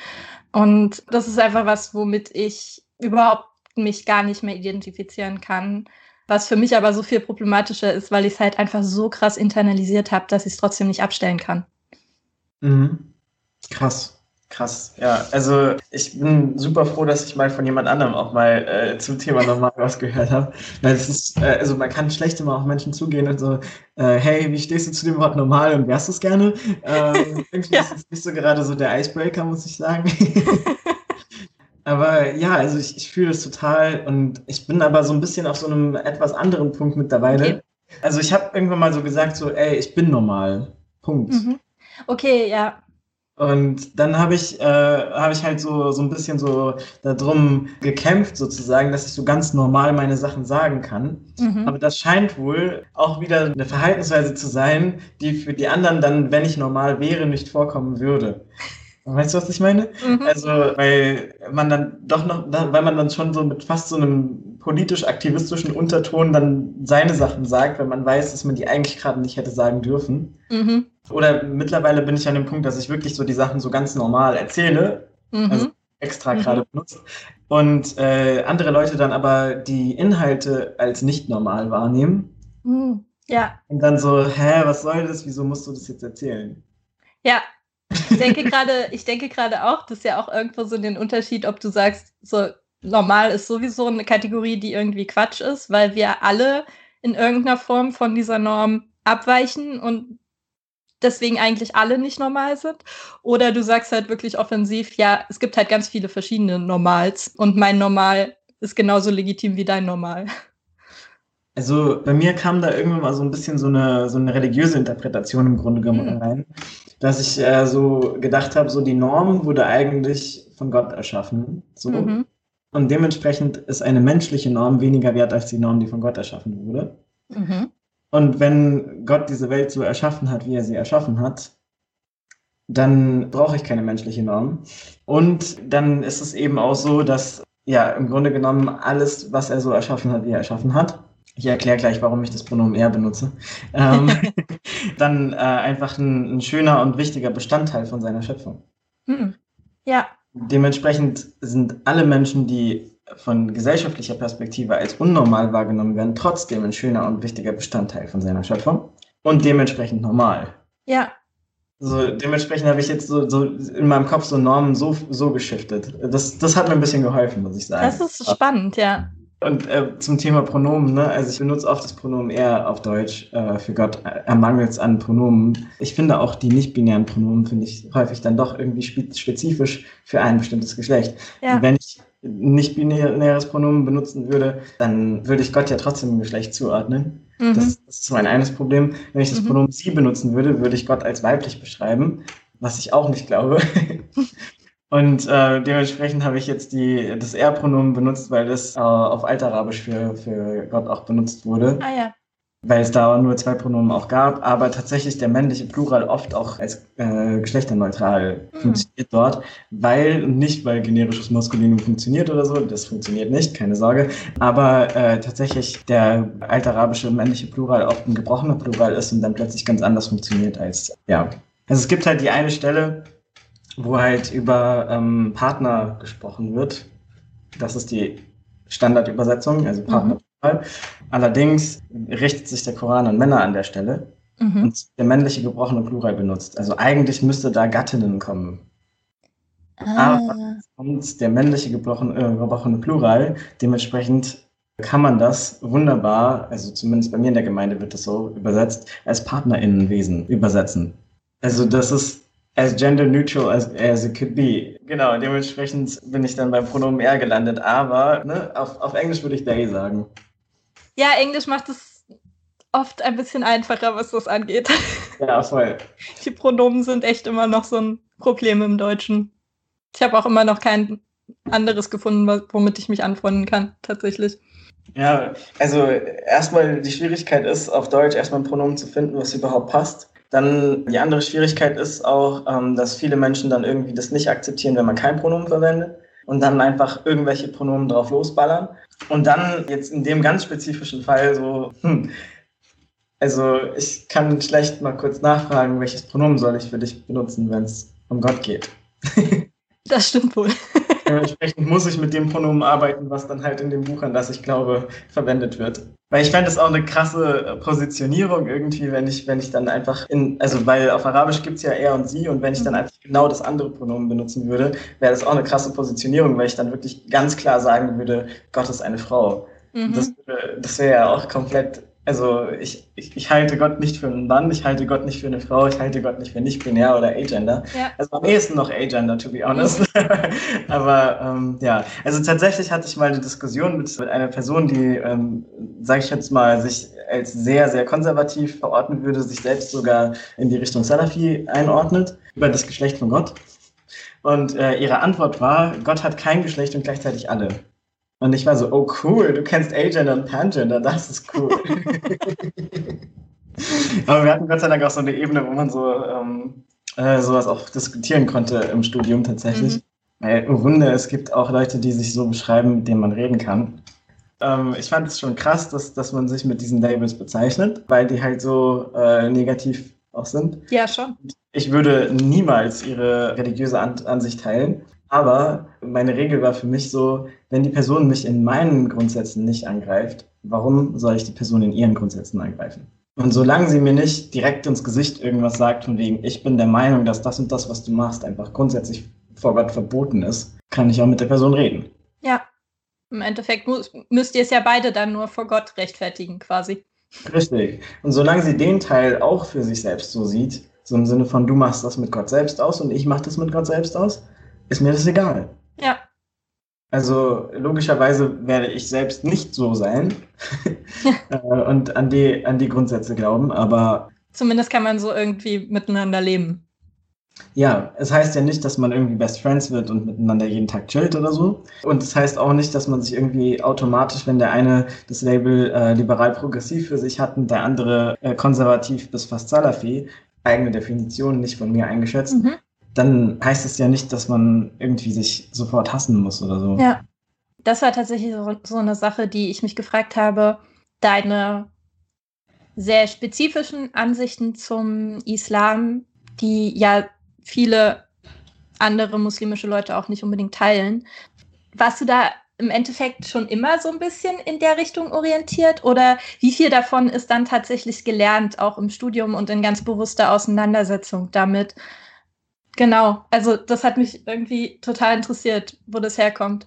S1: Und das ist einfach was, womit ich überhaupt mich gar nicht mehr identifizieren kann. Was für mich aber so viel problematischer ist, weil ich es halt einfach so krass internalisiert habe, dass ich es trotzdem nicht abstellen kann.
S3: Mhm. Krass. Krass, ja. Also ich bin super froh, dass ich mal von jemand anderem auch mal äh, zum Thema nochmal was gehört habe. Weil es ist, äh, also man kann schlecht immer auf Menschen zugehen und so, äh, hey, wie stehst du zu dem Wort normal und wärst du es gerne? Ähm, irgendwie ja. ist es nicht so gerade so der Icebreaker, muss ich sagen. Aber ja, also ich, ich fühle es total und ich bin aber so ein bisschen auf so einem etwas anderen Punkt mittlerweile. Okay. Also ich habe irgendwann mal so gesagt, so, ey, ich bin normal. Punkt. Mhm.
S1: Okay, ja.
S3: Und dann habe ich, äh, hab ich halt so, so ein bisschen so darum gekämpft, sozusagen, dass ich so ganz normal meine Sachen sagen kann. Mhm. Aber das scheint wohl auch wieder eine Verhaltensweise zu sein, die für die anderen dann, wenn ich normal wäre, nicht vorkommen würde. Weißt du, was ich meine? Mhm. Also, weil man dann doch noch, weil man dann schon so mit fast so einem politisch-aktivistischen Unterton dann seine Sachen sagt, wenn man weiß, dass man die eigentlich gerade nicht hätte sagen dürfen. Mhm. Oder mittlerweile bin ich an dem Punkt, dass ich wirklich so die Sachen so ganz normal erzähle, mhm. also extra mhm. gerade benutzt. Und äh, andere Leute dann aber die Inhalte als nicht normal wahrnehmen.
S1: Mhm. Ja.
S3: Und dann so, hä, was soll das? Wieso musst du das jetzt erzählen?
S1: Ja, ich denke gerade, ich denke gerade auch, das ist ja auch irgendwo so den Unterschied, ob du sagst, so, normal ist sowieso eine Kategorie, die irgendwie Quatsch ist, weil wir alle in irgendeiner Form von dieser Norm abweichen und deswegen eigentlich alle nicht normal sind. Oder du sagst halt wirklich offensiv, ja, es gibt halt ganz viele verschiedene Normals und mein Normal ist genauso legitim wie dein Normal.
S3: Also bei mir kam da irgendwann mal so ein bisschen so eine, so eine religiöse Interpretation im Grunde genommen mhm. rein, dass ich äh, so gedacht habe, so die Norm wurde eigentlich von Gott erschaffen. So. Mhm. Und dementsprechend ist eine menschliche Norm weniger wert als die Norm, die von Gott erschaffen wurde. Mhm. Und wenn Gott diese Welt so erschaffen hat, wie er sie erschaffen hat, dann brauche ich keine menschliche Norm. Und dann ist es eben auch so, dass ja im Grunde genommen alles, was er so erschaffen hat, wie er erschaffen hat, ich erkläre gleich, warum ich das Pronomen er benutze, ähm, dann äh, einfach ein, ein, schöner und wichtiger Bestandteil von seiner Schöpfung.
S1: Hm. Ja.
S3: Dementsprechend sind alle Menschen, die von gesellschaftlicher Perspektive als unnormal wahrgenommen werden, trotzdem ein schöner und wichtiger Bestandteil von seiner Schöpfung und dementsprechend normal.
S1: Ja.
S3: So, dementsprechend habe ich jetzt so, so in meinem Kopf so Normen so, so geschiftet. Das, das hat mir ein bisschen geholfen, muss ich sagen.
S1: Das ist spannend, ja.
S3: Und äh, zum Thema Pronomen, ne? also ich benutze oft das Pronomen er auf Deutsch äh, für Gott, er mangelt es an Pronomen. Ich finde auch die nicht-binären Pronomen, finde ich häufig dann doch irgendwie spezifisch für ein bestimmtes Geschlecht. Ja. Wenn ich nicht-binäres Pronomen benutzen würde, dann würde ich Gott ja trotzdem ein Geschlecht zuordnen. Mhm. Das, das, ist mein eines Problem. Wenn ich das mhm. Pronomen sie benutzen würde, würde ich Gott als weiblich beschreiben, was ich auch nicht glaube. Und äh, dementsprechend habe ich jetzt die, das Er-Pronomen benutzt, weil das äh, auf Altarabisch für, für Gott auch benutzt wurde.
S1: Ah ja.
S3: Weil es da nur zwei Pronomen auch gab, aber tatsächlich der männliche Plural oft auch als äh, geschlechterneutral mhm. funktioniert dort, weil, nicht weil generisches Maskulinum funktioniert oder so, das funktioniert nicht, keine Sorge, aber äh, tatsächlich der altarabische männliche Plural oft ein gebrochener Plural ist und dann plötzlich ganz anders funktioniert als, ja. Also es gibt halt die eine Stelle, wo halt über ähm, Partner gesprochen wird. Das ist die Standardübersetzung, also Partner. Mhm. Allerdings richtet sich der Koran an Männer an der Stelle mhm. und der männliche gebrochene Plural benutzt. Also eigentlich müsste da Gattinnen kommen. Ah. Aber kommt der männliche gebrochene, äh, gebrochene Plural. Dementsprechend kann man das wunderbar, also zumindest bei mir in der Gemeinde wird das so übersetzt, als Partnerinnenwesen übersetzen. Also das ist as gender neutral as, as it could be. Genau, dementsprechend bin ich dann beim Pronomen er gelandet, aber ne, auf, auf Englisch würde ich they sagen.
S1: Ja, Englisch macht es oft ein bisschen einfacher, was das angeht.
S3: Ja, voll.
S1: Die Pronomen sind echt immer noch so ein Problem im Deutschen. Ich habe auch immer noch kein anderes gefunden, womit ich mich anfreunden kann, tatsächlich.
S3: Ja, also erstmal die Schwierigkeit ist, auf Deutsch erstmal ein Pronomen zu finden, was überhaupt passt. Dann die andere Schwierigkeit ist auch, ähm, dass viele Menschen dann irgendwie das nicht akzeptieren, wenn man kein Pronomen verwendet und dann einfach irgendwelche Pronomen drauf losballern. Und dann jetzt in dem ganz spezifischen Fall so, hm, also ich kann schlecht mal kurz nachfragen, welches Pronomen soll ich für dich benutzen, wenn es um Gott geht.
S1: Das stimmt wohl.
S3: Dementsprechend muss ich mit dem Pronomen arbeiten, was dann halt in dem Buch, an das ich glaube, verwendet wird. Weil ich fände es auch eine krasse Positionierung irgendwie, wenn ich, wenn ich dann einfach in, also weil auf Arabisch gibt es ja er und sie und wenn ich dann einfach genau das andere Pronomen benutzen würde, wäre das auch eine krasse Positionierung, weil ich dann wirklich ganz klar sagen würde, Gott ist eine Frau. Mhm. Das, das wäre ja auch komplett also ich, ich, ich, halte Gott nicht für einen Mann, ich halte Gott nicht für eine Frau, ich halte Gott nicht für nicht-binär oder agender. Ja. Also am ehesten noch agender, to be honest. Aber ähm, ja, also tatsächlich hatte ich mal eine Diskussion mit, mit einer Person, die, ähm, sage ich jetzt mal, sich als sehr, sehr konservativ verordnen würde, sich selbst sogar in die Richtung Salafi einordnet, über das Geschlecht von Gott. Und äh, ihre Antwort war, Gott hat kein Geschlecht und gleichzeitig alle. Und ich war so, oh cool, du kennst Agender und Pangender, das ist cool. Aber wir hatten Gott sei Dank auch so eine Ebene, wo man so ähm, äh, sowas auch diskutieren konnte im Studium tatsächlich. Mhm. Weil, oh Wunder, es gibt auch Leute, die sich so beschreiben, mit denen man reden kann. Ähm, ich fand es schon krass, dass, dass man sich mit diesen Labels bezeichnet, weil die halt so äh, negativ auch sind.
S1: Ja, schon.
S3: Ich würde niemals ihre religiöse Ansicht teilen. Aber meine Regel war für mich so, wenn die Person mich in meinen Grundsätzen nicht angreift, warum soll ich die Person in ihren Grundsätzen angreifen? Und solange sie mir nicht direkt ins Gesicht irgendwas sagt, von wegen, ich bin der Meinung, dass das und das, was du machst, einfach grundsätzlich vor Gott verboten ist, kann ich auch mit der Person reden.
S1: Ja. Im Endeffekt müsst ihr es ja beide dann nur vor Gott rechtfertigen, quasi.
S3: Richtig. Und solange sie den Teil auch für sich selbst so sieht, so im Sinne von, du machst das mit Gott selbst aus und ich mach das mit Gott selbst aus, ist mir das egal.
S1: Ja.
S3: Also logischerweise werde ich selbst nicht so sein äh, und an die, an die Grundsätze glauben, aber.
S1: Zumindest kann man so irgendwie miteinander leben.
S3: Ja, es heißt ja nicht, dass man irgendwie Best Friends wird und miteinander jeden Tag chillt oder so. Und es heißt auch nicht, dass man sich irgendwie automatisch, wenn der eine das Label äh, liberal-progressiv für sich hat und der andere äh, konservativ bis fast Salafi, eigene Definition, nicht von mir eingeschätzt, mhm. Dann heißt es ja nicht, dass man irgendwie sich sofort hassen muss oder so.
S1: Ja, das war tatsächlich so, so eine Sache, die ich mich gefragt habe. Deine sehr spezifischen Ansichten zum Islam, die ja viele andere muslimische Leute auch nicht unbedingt teilen. Warst du da im Endeffekt schon immer so ein bisschen in der Richtung orientiert? Oder wie viel davon ist dann tatsächlich gelernt, auch im Studium und in ganz bewusster Auseinandersetzung damit? Genau, also das hat mich irgendwie total interessiert, wo das herkommt.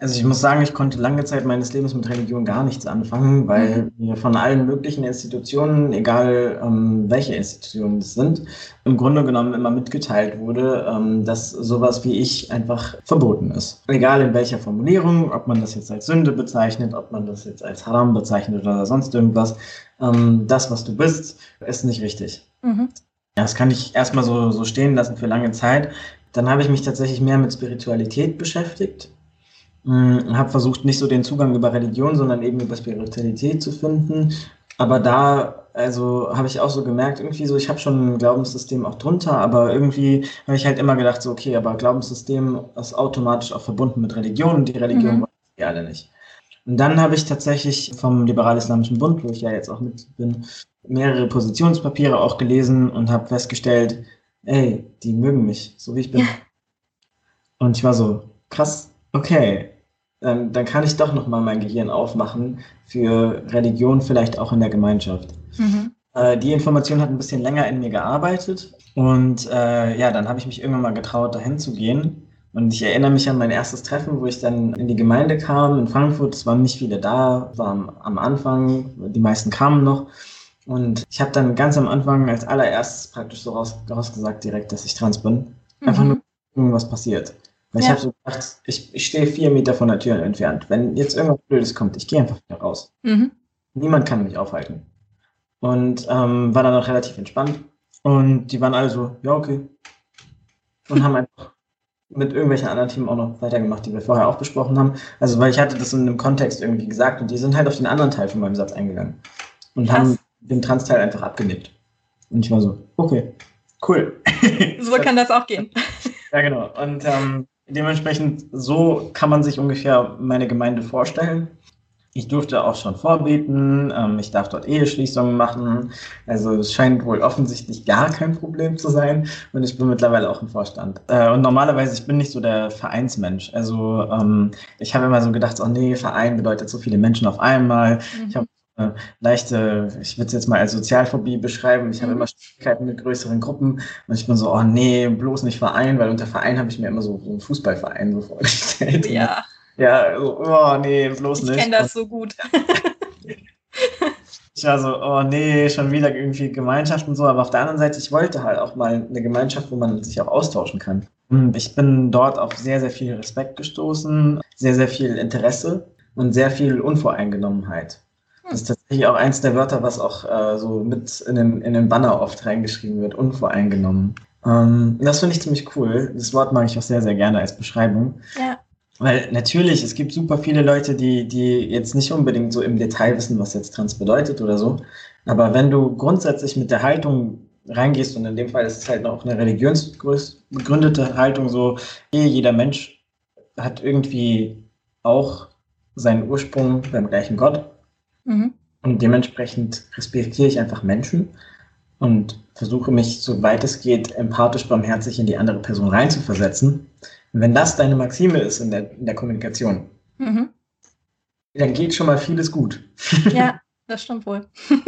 S3: Also ich muss sagen, ich konnte lange Zeit meines Lebens mit Religion gar nichts anfangen, weil mhm. mir von allen möglichen Institutionen, egal ähm, welche Institutionen es sind, im Grunde genommen immer mitgeteilt wurde, ähm, dass sowas wie ich einfach verboten ist. Egal in welcher Formulierung, ob man das jetzt als Sünde bezeichnet, ob man das jetzt als Haram bezeichnet oder sonst irgendwas, ähm, das, was du bist, ist nicht richtig. Mhm. Das kann ich erstmal so, so stehen lassen für lange Zeit. Dann habe ich mich tatsächlich mehr mit Spiritualität beschäftigt hm, habe versucht, nicht so den Zugang über Religion, sondern eben über Spiritualität zu finden. Aber da, also habe ich auch so gemerkt, irgendwie so, ich habe schon ein Glaubenssystem auch drunter, aber irgendwie habe ich halt immer gedacht, so, okay, aber Glaubenssystem ist automatisch auch verbunden mit Religion und die Religion mhm. wollen wir alle nicht. Und dann habe ich tatsächlich vom Liberal-Islamischen Bund, wo ich ja jetzt auch mit bin, mehrere Positionspapiere auch gelesen und habe festgestellt, ey, die mögen mich, so wie ich bin. Ja. Und ich war so, krass, okay, dann, dann kann ich doch nochmal mein Gehirn aufmachen für Religion, vielleicht auch in der Gemeinschaft. Mhm. Äh, die Information hat ein bisschen länger in mir gearbeitet und äh, ja, dann habe ich mich irgendwann mal getraut, dahin zu gehen. Und ich erinnere mich an mein erstes Treffen, wo ich dann in die Gemeinde kam in Frankfurt. Es waren nicht viele da, war am, am Anfang, die meisten kamen noch. Und ich habe dann ganz am Anfang als allererstes praktisch so raus, rausgesagt direkt, dass ich trans bin. Einfach mhm. nur gucken, was passiert. Weil ja. ich habe so gedacht, ich, ich stehe vier Meter von der Tür entfernt. Wenn jetzt irgendwas Blödes kommt, ich gehe einfach wieder raus. Mhm. Niemand kann mich aufhalten. Und ähm, war dann auch relativ entspannt. Und die waren alle so, ja, okay. Und haben einfach mit irgendwelchen anderen Themen auch noch weitergemacht, die wir vorher auch besprochen haben. Also, weil ich hatte das in einem Kontext irgendwie gesagt und die sind halt auf den anderen Teil von meinem Satz eingegangen. Und Krass. haben den Trans-Teil einfach abgenickt. Und ich war so, okay, cool.
S1: So kann das auch gehen.
S3: Ja, genau. Und ähm, dementsprechend, so kann man sich ungefähr meine Gemeinde vorstellen. Ich durfte auch schon vorbeten, ähm, ich darf dort Eheschließungen machen. Also es scheint wohl offensichtlich gar kein Problem zu sein. Und ich bin mittlerweile auch im Vorstand. Äh, und normalerweise, ich bin nicht so der Vereinsmensch. Also ähm, ich habe immer so gedacht, oh nee, Verein bedeutet so viele Menschen auf einmal. Mhm. Ich habe leichte, ich würde es jetzt mal als Sozialphobie beschreiben. Ich habe mhm. immer Schwierigkeiten mit größeren Gruppen und ich bin so, oh nee, bloß nicht Verein, weil unter Verein habe ich mir immer so, so einen Fußballverein so vorgestellt.
S1: Ja.
S3: Ja, so, oh nee, bloß nicht.
S1: Ich kenne das so gut.
S3: ich war so, oh nee, schon wieder irgendwie Gemeinschaft und so, aber auf der anderen Seite, ich wollte halt auch mal eine Gemeinschaft, wo man sich auch austauschen kann. Ich bin dort auf sehr, sehr viel Respekt gestoßen, sehr, sehr viel Interesse und sehr viel Unvoreingenommenheit. Das ist tatsächlich auch eins der Wörter, was auch äh, so mit in den, in den Banner oft reingeschrieben wird, unvoreingenommen. Ähm, das finde ich ziemlich cool. Das Wort mag ich auch sehr, sehr gerne als Beschreibung.
S1: Ja.
S3: Weil natürlich, es gibt super viele Leute, die, die jetzt nicht unbedingt so im Detail wissen, was jetzt trans bedeutet oder so. Aber wenn du grundsätzlich mit der Haltung reingehst, und in dem Fall ist es halt auch eine religionsbegründete Haltung, so, eh, jeder Mensch hat irgendwie auch seinen Ursprung beim gleichen Gott Mhm. Und dementsprechend respektiere ich einfach Menschen und versuche mich, soweit es geht, empathisch, barmherzig in die andere Person reinzuversetzen. Und wenn das deine Maxime ist in der, in der Kommunikation, mhm. dann geht schon mal vieles gut.
S1: Ja, das stimmt wohl.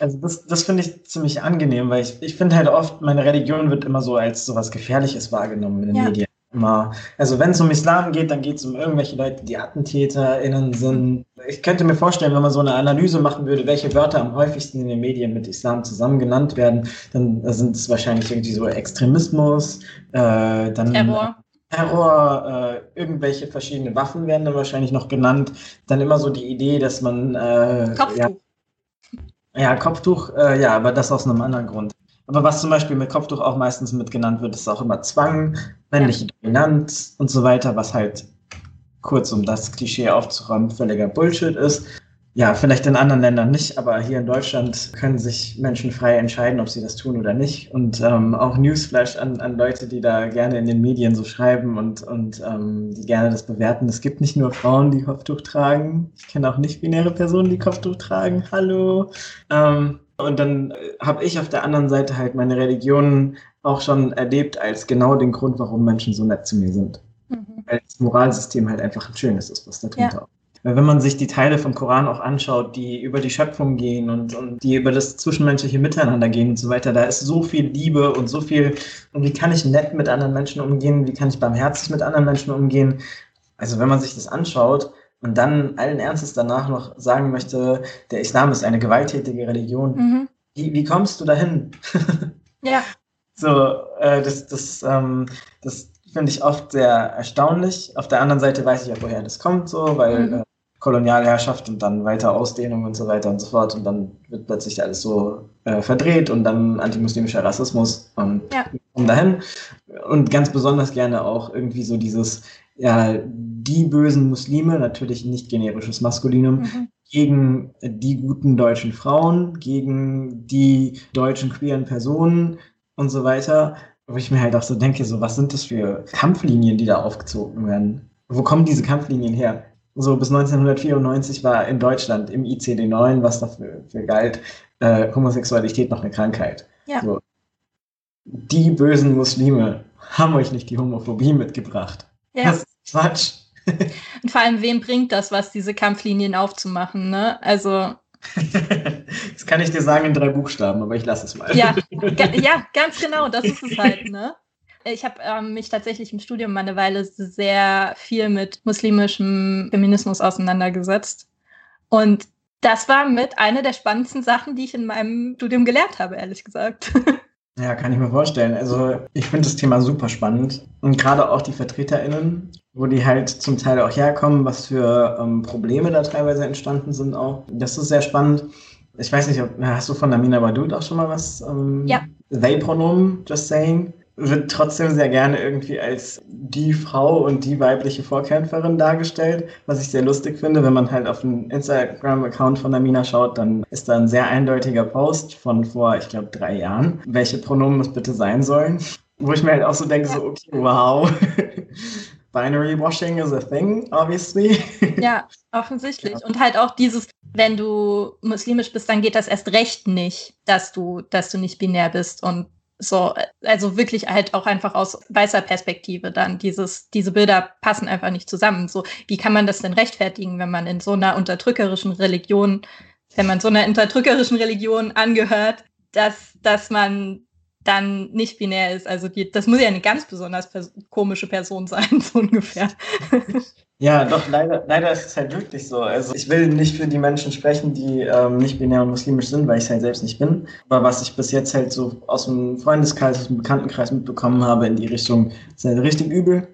S3: Also das, das finde ich ziemlich angenehm, weil ich, ich finde halt oft, meine Religion wird immer so als so was Gefährliches wahrgenommen in den ja. Medien. Immer, also wenn es um Islam geht, dann geht es um irgendwelche Leute, die AttentäterInnen sind. Ich könnte mir vorstellen, wenn man so eine Analyse machen würde, welche Wörter am häufigsten in den Medien mit Islam zusammen genannt werden, dann sind es wahrscheinlich irgendwie so Extremismus, äh, dann Terror. Terror, äh, irgendwelche verschiedene Waffen werden dann wahrscheinlich noch genannt. Dann immer so die Idee, dass man äh, Kopftuch. Ja, ja Kopftuch, äh, ja, aber das aus einem anderen Grund. Aber was zum Beispiel mit Kopftuch auch meistens mit genannt wird, ist auch immer Zwang, männliche ja. Dominanz und so weiter, was halt kurz um das Klischee aufzuräumen völliger Bullshit ist. Ja, vielleicht in anderen Ländern nicht, aber hier in Deutschland können sich Menschen frei entscheiden, ob sie das tun oder nicht. Und ähm, auch Newsflash an, an Leute, die da gerne in den Medien so schreiben und, und ähm, die gerne das bewerten. Es gibt nicht nur Frauen, die Kopftuch tragen. Ich kenne auch nicht-binäre Personen, die Kopftuch tragen. Hallo. Ähm, und dann äh, habe ich auf der anderen Seite halt meine Religion auch schon erlebt als genau den Grund, warum Menschen so nett zu mir sind. Mhm. Weil das Moralsystem halt einfach ein schönes ist, was da drunter ja. Weil wenn man sich die Teile vom Koran auch anschaut, die über die Schöpfung gehen und, und die über das zwischenmenschliche Miteinander gehen und so weiter, da ist so viel Liebe und so viel, und wie kann ich nett mit anderen Menschen umgehen, wie kann ich barmherzig mit anderen Menschen umgehen. Also wenn man sich das anschaut, und dann allen Ernstes danach noch sagen möchte, der Islam ist eine gewalttätige Religion, mhm. wie, wie kommst du dahin?
S1: ja.
S3: So, äh, das, das, ähm, das finde ich oft sehr erstaunlich. Auf der anderen Seite weiß ich auch, woher das kommt, so, weil mhm. äh, Kolonialherrschaft und dann weiter Ausdehnung und so weiter und so fort. Und dann wird plötzlich alles so äh, verdreht und dann antimuslimischer Rassismus und ja. kommen dahin. Und ganz besonders gerne auch irgendwie so dieses, ja, die bösen Muslime, natürlich nicht generisches Maskulinum, mhm. gegen die guten deutschen Frauen, gegen die deutschen queeren Personen und so weiter. Wo ich mir halt auch so denke, so was sind das für Kampflinien, die da aufgezogen werden? Wo kommen diese Kampflinien her? So bis 1994 war in Deutschland im ICD-9, was dafür für galt, äh, Homosexualität noch eine Krankheit. Ja. So. Die bösen Muslime haben euch nicht die Homophobie mitgebracht. Ja. Das Quatsch.
S1: Und vor allem, wem bringt das was, diese Kampflinien aufzumachen, ne? Also.
S3: das kann ich dir sagen in drei Buchstaben, aber ich lasse es mal.
S1: Ja, ja, ganz genau, das ist es halt, ne? Ich habe ähm, mich tatsächlich im Studium mal eine Weile sehr viel mit muslimischem Feminismus auseinandergesetzt. Und das war mit einer der spannendsten Sachen, die ich in meinem Studium gelernt habe, ehrlich gesagt.
S3: Ja, kann ich mir vorstellen. Also ich finde das Thema super spannend. Und gerade auch die VertreterInnen, wo die halt zum Teil auch herkommen, was für ähm, Probleme da teilweise entstanden sind auch. Das ist sehr spannend. Ich weiß nicht, ob, hast du von Amina Badud auch schon mal was? Ähm,
S1: ja.
S3: They-Pronomen, just saying wird trotzdem sehr gerne irgendwie als die Frau und die weibliche Vorkämpferin dargestellt, was ich sehr lustig finde. Wenn man halt auf den Instagram-Account von Amina schaut, dann ist da ein sehr eindeutiger Post von vor, ich glaube, drei Jahren, welche Pronomen es bitte sein sollen. Wo ich mir halt auch so denke, so, okay, wow. Binary Washing is a thing, obviously.
S1: Ja, offensichtlich. Ja. Und halt auch dieses, wenn du muslimisch bist, dann geht das erst recht nicht, dass du, dass du nicht binär bist und so, also wirklich halt auch einfach aus weißer Perspektive dann dieses, diese Bilder passen einfach nicht zusammen. So, wie kann man das denn rechtfertigen, wenn man in so einer unterdrückerischen Religion, wenn man so einer unterdrückerischen Religion angehört, dass, dass man dann nicht binär ist. Also die, das muss ja eine ganz besonders pers komische Person sein, so ungefähr.
S3: Ja, doch, leider, leider ist es halt wirklich so. Also ich will nicht für die Menschen sprechen, die ähm, nicht binär und muslimisch sind, weil ich es halt selbst nicht bin. Aber was ich bis jetzt halt so aus dem Freundeskreis, aus dem Bekanntenkreis mitbekommen habe in die Richtung, ist halt richtig übel.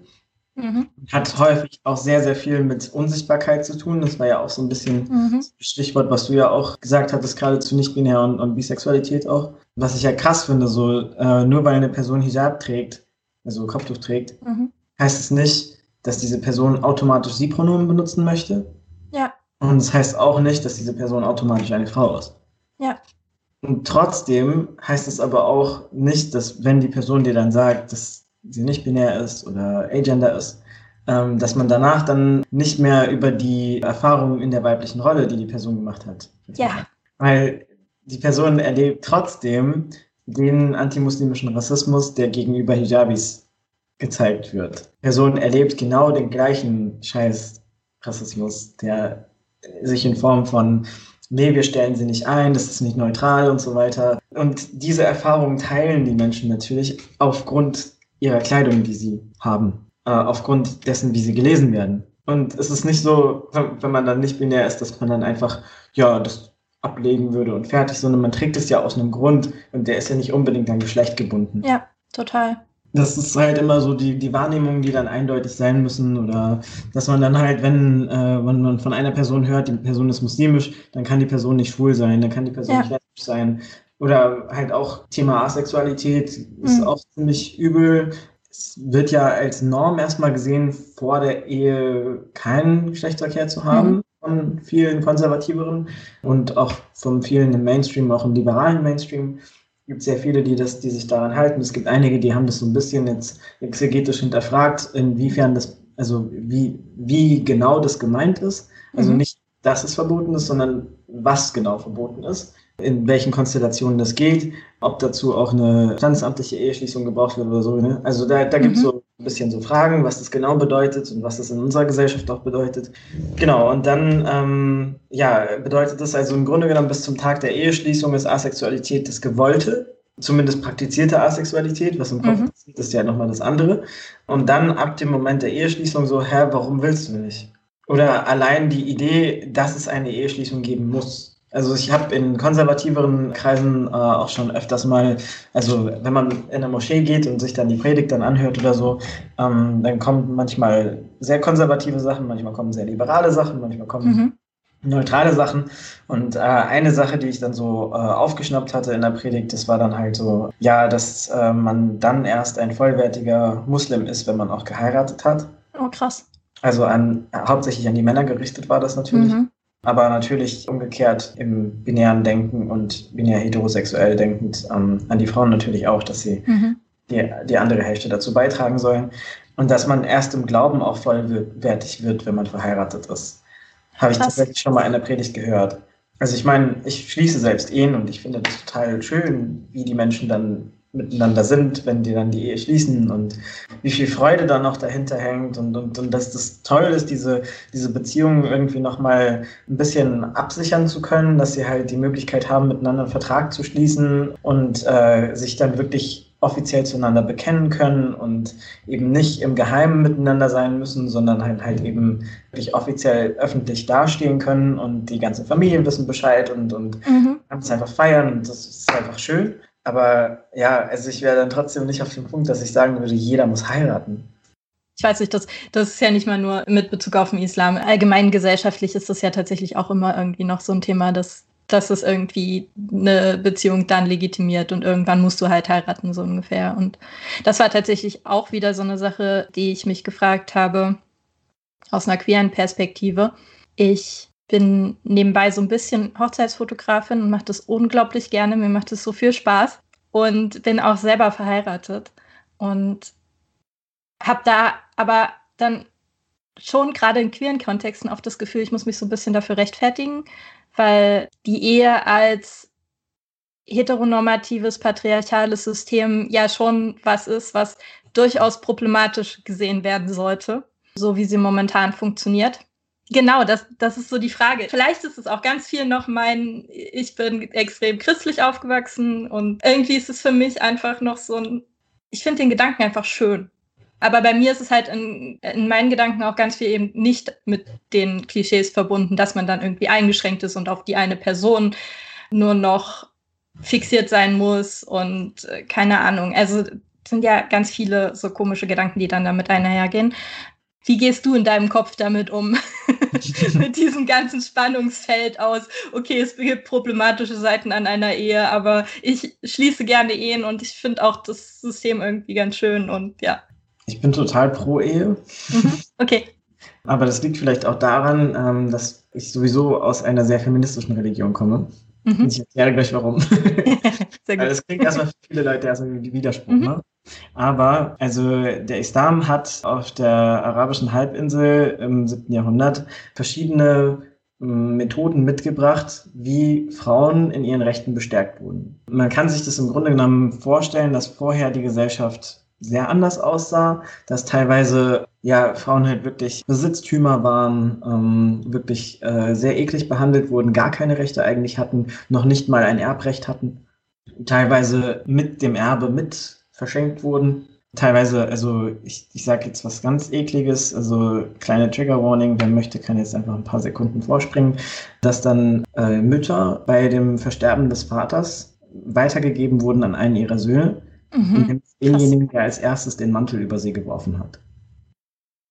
S3: Mhm. Hat häufig auch sehr, sehr viel mit Unsichtbarkeit zu tun. Das war ja auch so ein bisschen mhm. das Stichwort, was du ja auch gesagt hattest, gerade zu nicht-binär und, und, Bisexualität auch. Was ich ja krass finde, so äh, nur weil eine Person Hijab trägt, also Kopftuch trägt, mhm. heißt es nicht, dass diese Person automatisch Sie-Pronomen benutzen möchte.
S1: Ja.
S3: Und das heißt auch nicht, dass diese Person automatisch eine Frau ist.
S1: Ja.
S3: Und trotzdem heißt es aber auch nicht, dass wenn die Person dir dann sagt, dass sie nicht binär ist oder agender ist, ähm, dass man danach dann nicht mehr über die Erfahrungen in der weiblichen Rolle, die die Person gemacht hat.
S1: Ja.
S3: Weil die Person erlebt trotzdem den antimuslimischen Rassismus, der gegenüber Hijabis gezeigt wird. Die Person erlebt genau den gleichen Scheiß Rassismus, der sich in Form von nee, wir stellen sie nicht ein, das ist nicht neutral und so weiter. Und diese Erfahrungen teilen die Menschen natürlich aufgrund ihrer Kleidung, die sie haben. äh, aufgrund dessen, wie sie gelesen werden. Und es ist nicht so, wenn man dann nicht binär ist, dass man dann einfach, ja, das ablegen würde und fertig, sondern man trägt es ja aus einem Grund und der ist ja nicht unbedingt an Geschlecht gebunden.
S2: Ja, total.
S3: Das ist halt immer so die, die Wahrnehmungen, die dann eindeutig sein müssen oder dass man dann halt, wenn, äh, wenn man von einer Person hört, die Person ist muslimisch, dann kann die Person nicht schwul sein, dann kann die Person ja. nicht lesbisch sein. Oder halt auch Thema Asexualität ist mhm. auch ziemlich übel es wird ja als Norm erstmal gesehen, vor der Ehe keinen Geschlechtsverkehr zu haben. Mhm. Von vielen konservativeren und auch von vielen im Mainstream, auch im liberalen Mainstream Es gibt sehr viele, die, das, die sich daran halten. Es gibt einige, die haben das so ein bisschen jetzt exegetisch hinterfragt, inwiefern das, also wie, wie genau das gemeint ist. Also mhm. nicht, dass es verboten ist, sondern was genau verboten ist in welchen Konstellationen das geht, ob dazu auch eine standesamtliche Eheschließung gebraucht wird oder so. Ne? Also da, da gibt es mhm. so ein bisschen so Fragen, was das genau bedeutet und was das in unserer Gesellschaft auch bedeutet. Genau, und dann ähm, ja, bedeutet das also im Grunde genommen bis zum Tag der Eheschließung ist Asexualität das Gewollte, zumindest praktizierte Asexualität, was im Kopf mhm. passiert, ist ja nochmal das andere. Und dann ab dem Moment der Eheschließung so, hä, warum willst du nicht? Oder allein die Idee, dass es eine Eheschließung geben muss. Also ich habe in konservativeren Kreisen äh, auch schon öfters mal, also wenn man in eine Moschee geht und sich dann die Predigt dann anhört oder so, ähm, dann kommen manchmal sehr konservative Sachen, manchmal kommen sehr liberale Sachen, manchmal kommen mhm. neutrale Sachen. Und äh, eine Sache, die ich dann so äh, aufgeschnappt hatte in der Predigt, das war dann halt so, ja, dass äh, man dann erst ein vollwertiger Muslim ist, wenn man auch geheiratet hat.
S2: Oh, krass.
S3: Also an, hauptsächlich an die Männer gerichtet war das natürlich. Mhm aber natürlich umgekehrt im binären Denken und binär heterosexuell denkend ähm, an die Frauen natürlich auch, dass sie mhm. die, die andere Hälfte dazu beitragen sollen. Und dass man erst im Glauben auch vollwertig wird, wenn man verheiratet ist. Habe ich tatsächlich schon mal in der Predigt gehört. Also ich meine, ich schließe selbst Ehen und ich finde das total schön, wie die Menschen dann miteinander sind, wenn die dann die Ehe schließen und wie viel Freude dann noch dahinter hängt und, und, und dass das toll ist, diese, diese Beziehungen irgendwie nochmal ein bisschen absichern zu können, dass sie halt die Möglichkeit haben, miteinander einen Vertrag zu schließen und äh, sich dann wirklich offiziell zueinander bekennen können und eben nicht im Geheimen miteinander sein müssen, sondern halt, halt eben wirklich offiziell öffentlich dastehen können und die ganzen Familien wissen Bescheid und, und mhm. kann es einfach feiern und das ist einfach schön. Aber ja, also ich wäre dann trotzdem nicht auf dem Punkt, dass ich sagen würde, jeder muss heiraten.
S1: Ich weiß nicht, das, das ist ja nicht mal nur mit Bezug auf den Islam. Allgemein gesellschaftlich ist das ja tatsächlich auch immer irgendwie noch so ein Thema, dass, dass es irgendwie eine Beziehung dann legitimiert und irgendwann musst du halt heiraten, so ungefähr. Und das war tatsächlich auch wieder so eine Sache, die ich mich gefragt habe, aus einer queeren Perspektive. Ich bin nebenbei so ein bisschen Hochzeitsfotografin und mache das unglaublich gerne. Mir macht es so viel Spaß und bin auch selber verheiratet und habe da aber dann schon gerade in queeren Kontexten oft das Gefühl, ich muss mich so ein bisschen dafür rechtfertigen, weil die Ehe als heteronormatives, patriarchales System ja schon was ist, was durchaus problematisch gesehen werden sollte, so wie sie momentan funktioniert. Genau, das, das ist so die Frage. Vielleicht ist es auch ganz viel noch mein, ich bin extrem christlich aufgewachsen und irgendwie ist es für mich einfach noch so ein, ich finde den Gedanken einfach schön. Aber bei mir ist es halt in, in meinen Gedanken auch ganz viel eben nicht mit den Klischees verbunden, dass man dann irgendwie eingeschränkt ist und auf die eine Person nur noch fixiert sein muss und äh, keine Ahnung. Also sind ja ganz viele so komische Gedanken, die dann damit einhergehen. Wie gehst du in deinem Kopf damit um? Mit diesem ganzen Spannungsfeld aus, okay, es gibt problematische Seiten an einer Ehe, aber ich schließe gerne Ehen und ich finde auch das System irgendwie ganz schön und ja.
S3: Ich bin total pro Ehe.
S1: Mhm. Okay.
S3: Aber das liegt vielleicht auch daran, ähm, dass ich sowieso aus einer sehr feministischen Religion komme. Mhm. Ich erkläre gleich warum. sehr gut. Das klingt erstmal für viele Leute erstmal wie Widerspruch. Mhm. Ne? Aber also der Islam hat auf der arabischen Halbinsel im 7. Jahrhundert verschiedene hm, Methoden mitgebracht, wie Frauen in ihren Rechten bestärkt wurden. Man kann sich das im Grunde genommen vorstellen, dass vorher die Gesellschaft sehr anders aussah, dass teilweise ja Frauen halt wirklich Besitztümer waren, ähm, wirklich äh, sehr eklig behandelt wurden, gar keine Rechte eigentlich hatten, noch nicht mal ein Erbrecht hatten, teilweise mit dem Erbe mit verschenkt wurden. teilweise, also ich, ich sage jetzt was ganz ekliges, also kleine Trigger Warning, wer möchte, kann jetzt einfach ein paar Sekunden vorspringen, dass dann äh, Mütter bei dem Versterben des Vaters weitergegeben wurden an einen ihrer Söhne, mhm. denjenigen, der als erstes den Mantel über sie geworfen hat.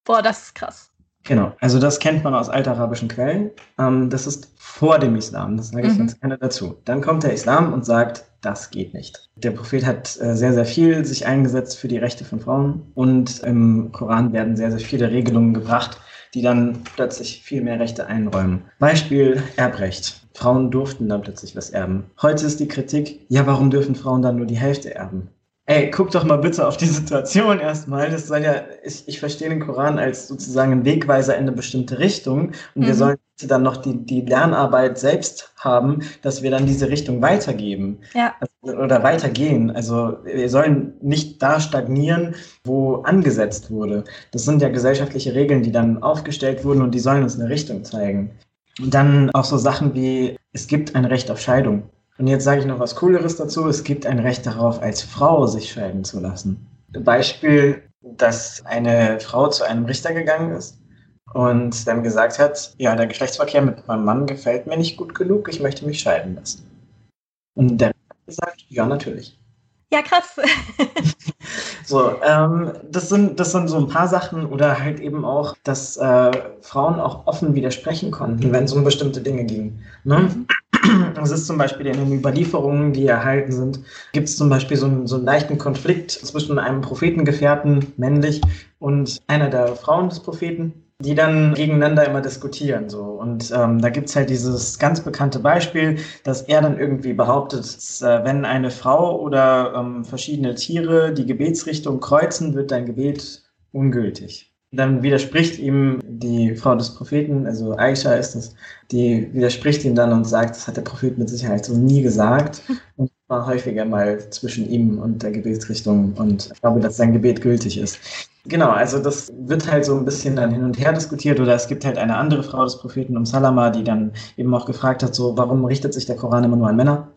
S1: Boah, das ist krass.
S3: Genau, also das kennt man aus altarabischen Quellen. Ähm, das ist vor dem Islam, das sage ich mhm. ganz gerne dazu. Dann kommt der Islam und sagt, das geht nicht. Der Prophet hat äh, sehr, sehr viel sich eingesetzt für die Rechte von Frauen und im Koran werden sehr, sehr viele Regelungen gebracht, die dann plötzlich viel mehr Rechte einräumen. Beispiel Erbrecht. Frauen durften dann plötzlich was erben. Heute ist die Kritik, ja, warum dürfen Frauen dann nur die Hälfte erben? Ey, guck doch mal bitte auf die Situation erstmal. Das soll ja, ich, ich verstehe den Koran als sozusagen ein Wegweiser in eine bestimmte Richtung. Und mhm. wir sollen dann noch die, die Lernarbeit selbst haben, dass wir dann diese Richtung weitergeben. Ja. Also, oder weitergehen. Also wir sollen nicht da stagnieren, wo angesetzt wurde. Das sind ja gesellschaftliche Regeln, die dann aufgestellt wurden und die sollen uns eine Richtung zeigen. Und dann auch so Sachen wie, es gibt ein Recht auf Scheidung. Und jetzt sage ich noch was Cooleres dazu. Es gibt ein Recht darauf, als Frau sich scheiden zu lassen. Beispiel, dass eine Frau zu einem Richter gegangen ist und dann gesagt hat, ja, der Geschlechtsverkehr mit meinem Mann gefällt mir nicht gut genug, ich möchte mich scheiden lassen. Und der Richter hat gesagt, ja, natürlich.
S1: Ja, krass.
S3: so, ähm, das, sind, das sind so ein paar Sachen oder halt eben auch, dass äh, Frauen auch offen widersprechen konnten, wenn es um bestimmte Dinge ging. Ne? Mhm. Es ist zum Beispiel in den Überlieferungen, die erhalten sind, gibt es zum Beispiel so einen, so einen leichten Konflikt zwischen einem Prophetengefährten, männlich, und einer der Frauen des Propheten, die dann gegeneinander immer diskutieren. So. Und ähm, da gibt es halt dieses ganz bekannte Beispiel, dass er dann irgendwie behauptet, dass, äh, wenn eine Frau oder ähm, verschiedene Tiere die Gebetsrichtung kreuzen, wird dein Gebet ungültig. Dann widerspricht ihm die Frau des Propheten, also Aisha ist es, die widerspricht ihm dann und sagt, das hat der Prophet mit Sicherheit so nie gesagt. Und war häufiger mal zwischen ihm und der Gebetsrichtung und ich glaube, dass sein Gebet gültig ist. Genau, also das wird halt so ein bisschen dann hin und her diskutiert oder es gibt halt eine andere Frau des Propheten um Salama, die dann eben auch gefragt hat, so warum richtet sich der Koran immer nur an Männer?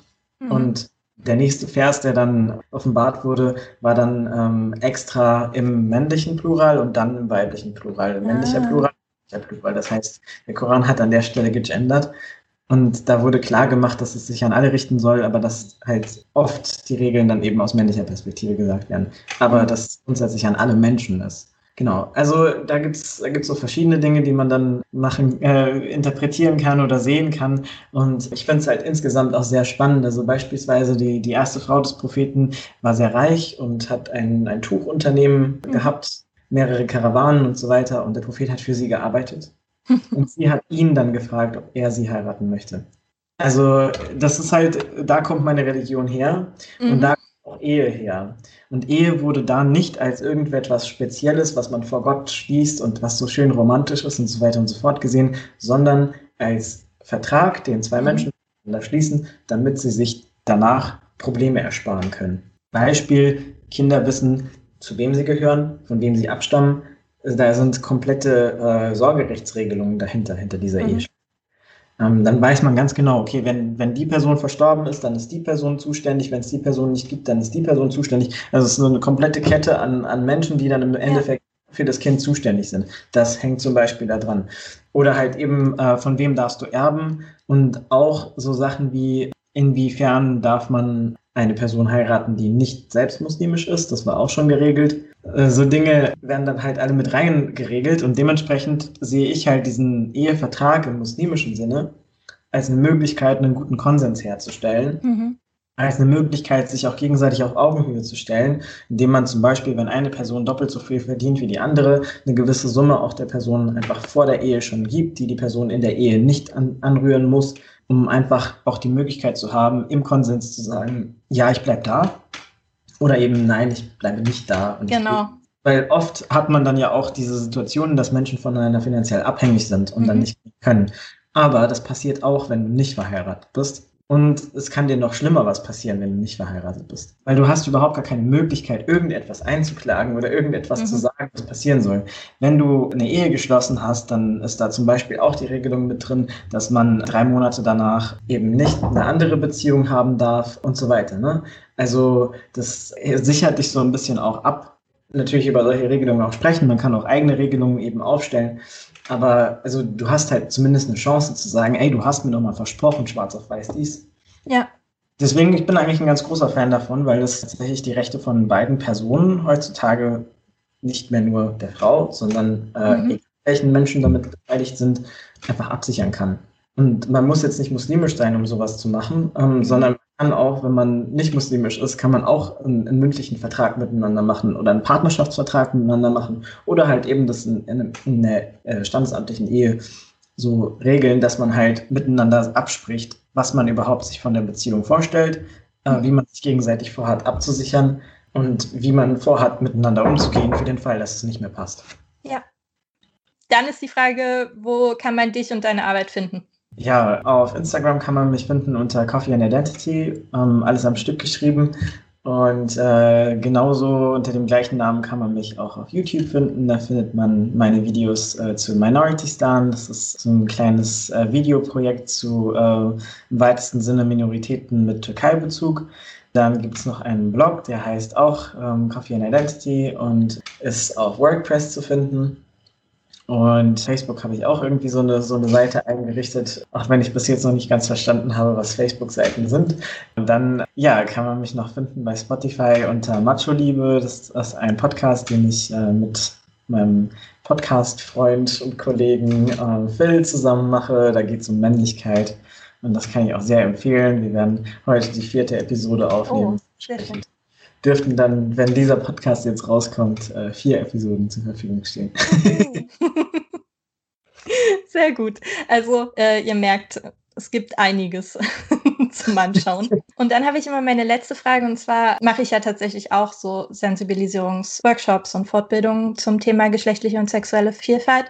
S3: Mhm. Und der nächste Vers, der dann offenbart wurde, war dann ähm, extra im männlichen Plural und dann im weiblichen Plural. Männlicher ah. Plural, Plural. Das heißt, der Koran hat an der Stelle gegendert. Und da wurde klar gemacht, dass es sich an alle richten soll, aber dass halt oft die Regeln dann eben aus männlicher Perspektive gesagt werden. Aber dass grundsätzlich an alle Menschen ist. Genau, also da gibt es da gibt's so verschiedene Dinge, die man dann machen, äh, interpretieren kann oder sehen kann. Und ich finde es halt insgesamt auch sehr spannend. Also beispielsweise die, die erste Frau des Propheten war sehr reich und hat ein, ein Tuchunternehmen mhm. gehabt, mehrere Karawanen und so weiter. Und der Prophet hat für sie gearbeitet. und sie hat ihn dann gefragt, ob er sie heiraten möchte. Also das ist halt, da kommt meine Religion her. Mhm. Und da auch Ehe her. Und Ehe wurde da nicht als irgendetwas Spezielles, was man vor Gott schließt und was so schön romantisch ist und so weiter und so fort gesehen, sondern als Vertrag, den zwei mhm. Menschen schließen, damit sie sich danach Probleme ersparen können. Beispiel, Kinder wissen, zu wem sie gehören, von wem sie abstammen. Da sind komplette äh, Sorgerechtsregelungen dahinter, hinter dieser mhm. Ehe ähm, dann weiß man ganz genau, okay, wenn, wenn die Person verstorben ist, dann ist die Person zuständig, wenn es die Person nicht gibt, dann ist die Person zuständig. Also es ist so eine komplette Kette an, an Menschen, die dann im Endeffekt ja. für das Kind zuständig sind. Das hängt zum Beispiel da dran. Oder halt eben, äh, von wem darfst du erben? Und auch so Sachen wie, inwiefern darf man eine Person heiraten, die nicht selbst muslimisch ist. Das war auch schon geregelt. Äh, so Dinge werden dann halt alle mit rein geregelt und dementsprechend sehe ich halt diesen Ehevertrag im muslimischen Sinne als eine Möglichkeit, einen guten Konsens herzustellen. Mhm. Als eine Möglichkeit, sich auch gegenseitig auf Augenhöhe zu stellen, indem man zum Beispiel, wenn eine Person doppelt so viel verdient wie die andere, eine gewisse Summe auch der Person einfach vor der Ehe schon gibt, die die Person in der Ehe nicht an, anrühren muss, um einfach auch die Möglichkeit zu haben, im Konsens zu sagen, ja, ich bleibe da, oder eben, nein, ich bleibe nicht da.
S1: genau.
S3: weil oft hat man dann ja auch diese Situationen, dass Menschen voneinander finanziell abhängig sind und mhm. dann nicht können. Aber das passiert auch, wenn du nicht verheiratet bist. Und es kann dir noch schlimmer was passieren, wenn du nicht verheiratet bist. Weil du hast überhaupt gar keine Möglichkeit, irgendetwas einzuklagen oder irgendetwas mhm. zu sagen, was passieren soll. Wenn du eine Ehe geschlossen hast, dann ist da zum Beispiel auch die Regelung mit drin, dass man drei Monate danach eben nicht eine andere Beziehung haben darf und so weiter. Ne? Also das sichert dich so ein bisschen auch ab natürlich über solche Regelungen auch sprechen. Man kann auch eigene Regelungen eben aufstellen. Aber also du hast halt zumindest eine Chance zu sagen, ey, du hast mir doch mal versprochen, schwarz auf weiß dies.
S1: Ja.
S3: Deswegen, ich bin eigentlich ein ganz großer Fan davon, weil das tatsächlich die Rechte von beiden Personen heutzutage nicht mehr nur der Frau, sondern äh, mhm. welchen Menschen damit beteiligt sind, einfach absichern kann. Und man muss jetzt nicht muslimisch sein, um sowas zu machen, ähm, sondern man kann auch, wenn man nicht muslimisch ist, kann man auch einen, einen, mündlichen Vertrag miteinander machen oder einen Partnerschaftsvertrag miteinander machen oder halt eben das in, in, in einer äh, standesamtlichen Ehe so regeln, dass man halt miteinander abspricht, was man überhaupt sich von der Beziehung vorstellt, äh, wie man sich gegenseitig vorhat abzusichern und wie man vorhat, miteinander umzugehen für den Fall, dass es nicht mehr passt.
S1: Ja. Dann ist die Frage, wo kann man dich und deine Arbeit finden?
S3: Ja, auf Instagram kann man mich finden unter Coffee and Identity, ähm, alles am Stück geschrieben. Und äh, genauso unter dem gleichen Namen kann man mich auch auf YouTube finden. Da findet man meine Videos äh, zu Minority Stan. Das ist so ein kleines äh, Videoprojekt zu äh, im weitesten Sinne Minoritäten mit Türkei-Bezug. Dann gibt es noch einen Blog, der heißt auch ähm, Coffee and Identity und ist auf WordPress zu finden. Und Facebook habe ich auch irgendwie so eine, so eine Seite eingerichtet, auch wenn ich bis jetzt noch nicht ganz verstanden habe, was Facebook-Seiten sind. Und dann, ja, kann man mich noch finden bei Spotify unter Macho Liebe. Das ist ein Podcast, den ich äh, mit meinem Podcast-Freund und Kollegen äh, Phil zusammen mache. Da geht es um Männlichkeit. Und das kann ich auch sehr empfehlen. Wir werden heute die vierte Episode aufnehmen. Oh, sehr schön dürften dann, wenn dieser Podcast jetzt rauskommt, äh, vier Episoden zur Verfügung stehen.
S1: Sehr gut. Also äh, ihr merkt, es gibt einiges zum Anschauen. Und dann habe ich immer meine letzte Frage und zwar mache ich ja tatsächlich auch so Sensibilisierungsworkshops und Fortbildungen zum Thema geschlechtliche und sexuelle Vielfalt.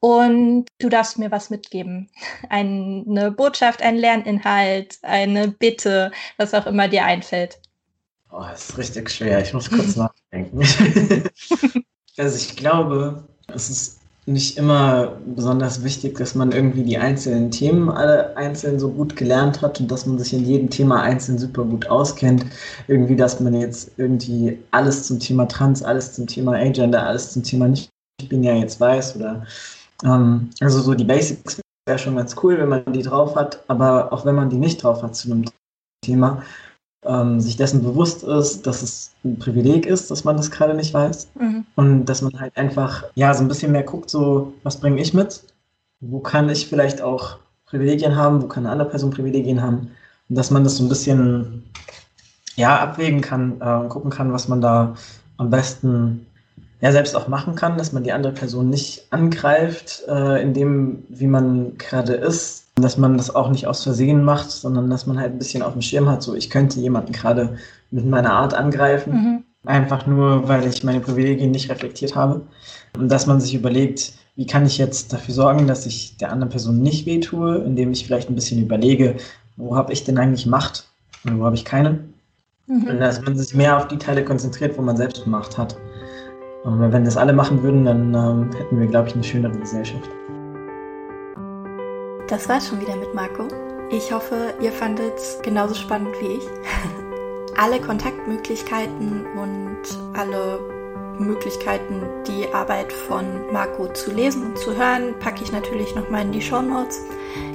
S1: Und du darfst mir was mitgeben. Eine Botschaft, ein Lerninhalt, eine Bitte, was auch immer dir einfällt.
S3: Oh, das ist richtig schwer. Ich muss kurz nachdenken. also ich glaube, es ist nicht immer besonders wichtig, dass man irgendwie die einzelnen Themen alle einzeln so gut gelernt hat und dass man sich in jedem Thema einzeln super gut auskennt. Irgendwie, dass man jetzt irgendwie alles zum Thema Trans, alles zum Thema Agender, alles zum Thema nicht ich bin ja jetzt weiß oder ähm, also so die Basics wäre schon ganz cool, wenn man die drauf hat, aber auch wenn man die nicht drauf hat zu einem Thema, ähm, sich dessen bewusst ist, dass es ein Privileg ist, dass man das gerade nicht weiß. Mhm. Und dass man halt einfach, ja, so ein bisschen mehr guckt, so, was bringe ich mit? Wo kann ich vielleicht auch Privilegien haben? Wo kann eine andere Person Privilegien haben? Und dass man das so ein bisschen, ja, abwägen kann äh, und gucken kann, was man da am besten ja selbst auch machen kann, dass man die andere Person nicht angreift, äh, in dem, wie man gerade ist, dass man das auch nicht aus Versehen macht, sondern dass man halt ein bisschen auf dem Schirm hat, so ich könnte jemanden gerade mit meiner Art angreifen, mhm. einfach nur, weil ich meine Privilegien nicht reflektiert habe. Und dass man sich überlegt, wie kann ich jetzt dafür sorgen, dass ich der anderen Person nicht wehtue, indem ich vielleicht ein bisschen überlege, wo habe ich denn eigentlich Macht und wo habe ich keine. Mhm. Und dass man sich mehr auf die Teile konzentriert, wo man selbst Macht hat. Und wenn das alle machen würden, dann ähm, hätten wir, glaube ich, eine schönere Gesellschaft.
S2: Das war's schon wieder mit Marco. Ich hoffe, ihr fandet es genauso spannend wie ich. alle Kontaktmöglichkeiten und alle Möglichkeiten, die Arbeit von Marco zu lesen und zu hören, packe ich natürlich nochmal in die Show Notes.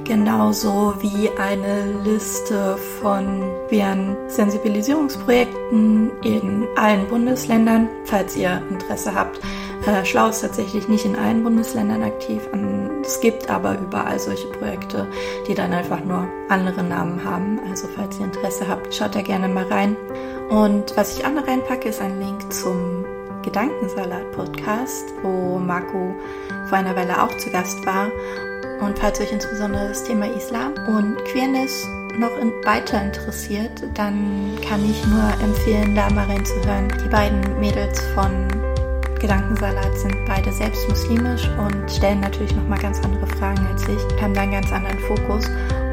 S2: Genauso wie eine Liste von queeren Sensibilisierungsprojekten in allen Bundesländern, falls ihr Interesse habt. Äh, Schlau ist tatsächlich nicht in allen Bundesländern aktiv. Es gibt aber überall solche Projekte, die dann einfach nur andere Namen haben. Also falls ihr Interesse habt, schaut da gerne mal rein. Und was ich auch noch reinpacke, ist ein Link zum Gedankensalat-Podcast, wo Marco vor einer Weile auch zu Gast war. Und falls euch insbesondere das Thema Islam und Queerness noch weiter interessiert, dann kann ich nur empfehlen, da mal reinzuhören. Die beiden Mädels von Gedankensalat sind beide selbst muslimisch und stellen natürlich nochmal ganz andere Fragen als ich, haben da einen ganz anderen Fokus.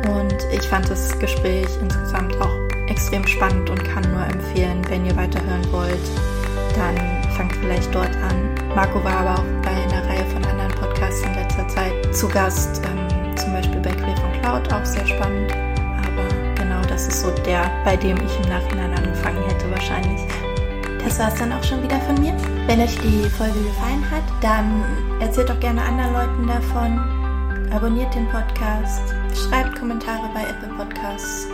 S2: Und ich fand das Gespräch insgesamt auch extrem spannend und kann nur empfehlen, wenn ihr weiterhören wollt, dann fangt vielleicht dort an. Marco war aber auch bei einer Reihe von anderen Podcasts in letzter Zeit zu Gast, ähm, zum Beispiel bei Queer von Cloud, auch sehr spannend. Aber genau das ist so der, bei dem ich im Nachhinein angefangen hätte wahrscheinlich. Das war es dann auch schon wieder von mir. Wenn euch die Folge gefallen hat, dann erzählt doch gerne anderen Leuten davon. Abonniert den Podcast, schreibt Kommentare bei Apple Podcasts.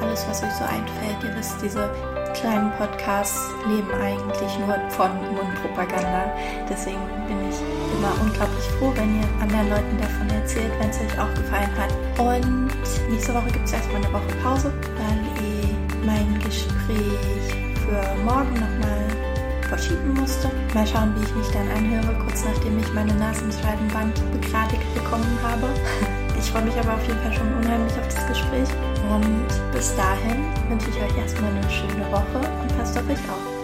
S2: Alles, was euch so einfällt. Ihr wisst, diese kleinen Podcasts leben eigentlich nur von Mundpropaganda. Deswegen bin ich immer unglaublich froh, wenn ihr anderen Leuten davon erzählt, wenn es euch auch gefallen hat. Und nächste Woche gibt es erstmal eine Woche Pause, weil ich mein Gespräch für morgen nochmal verschieben musste. Mal schauen, wie ich mich dann anhöre, kurz nachdem ich meine Nasenscheidenwand begradigt bekommen habe. Ich freue mich aber auf jeden Fall schon unheimlich auf das Gespräch. Und bis dahin wünsche ich euch erstmal eine schöne Woche und passt auf euch auf.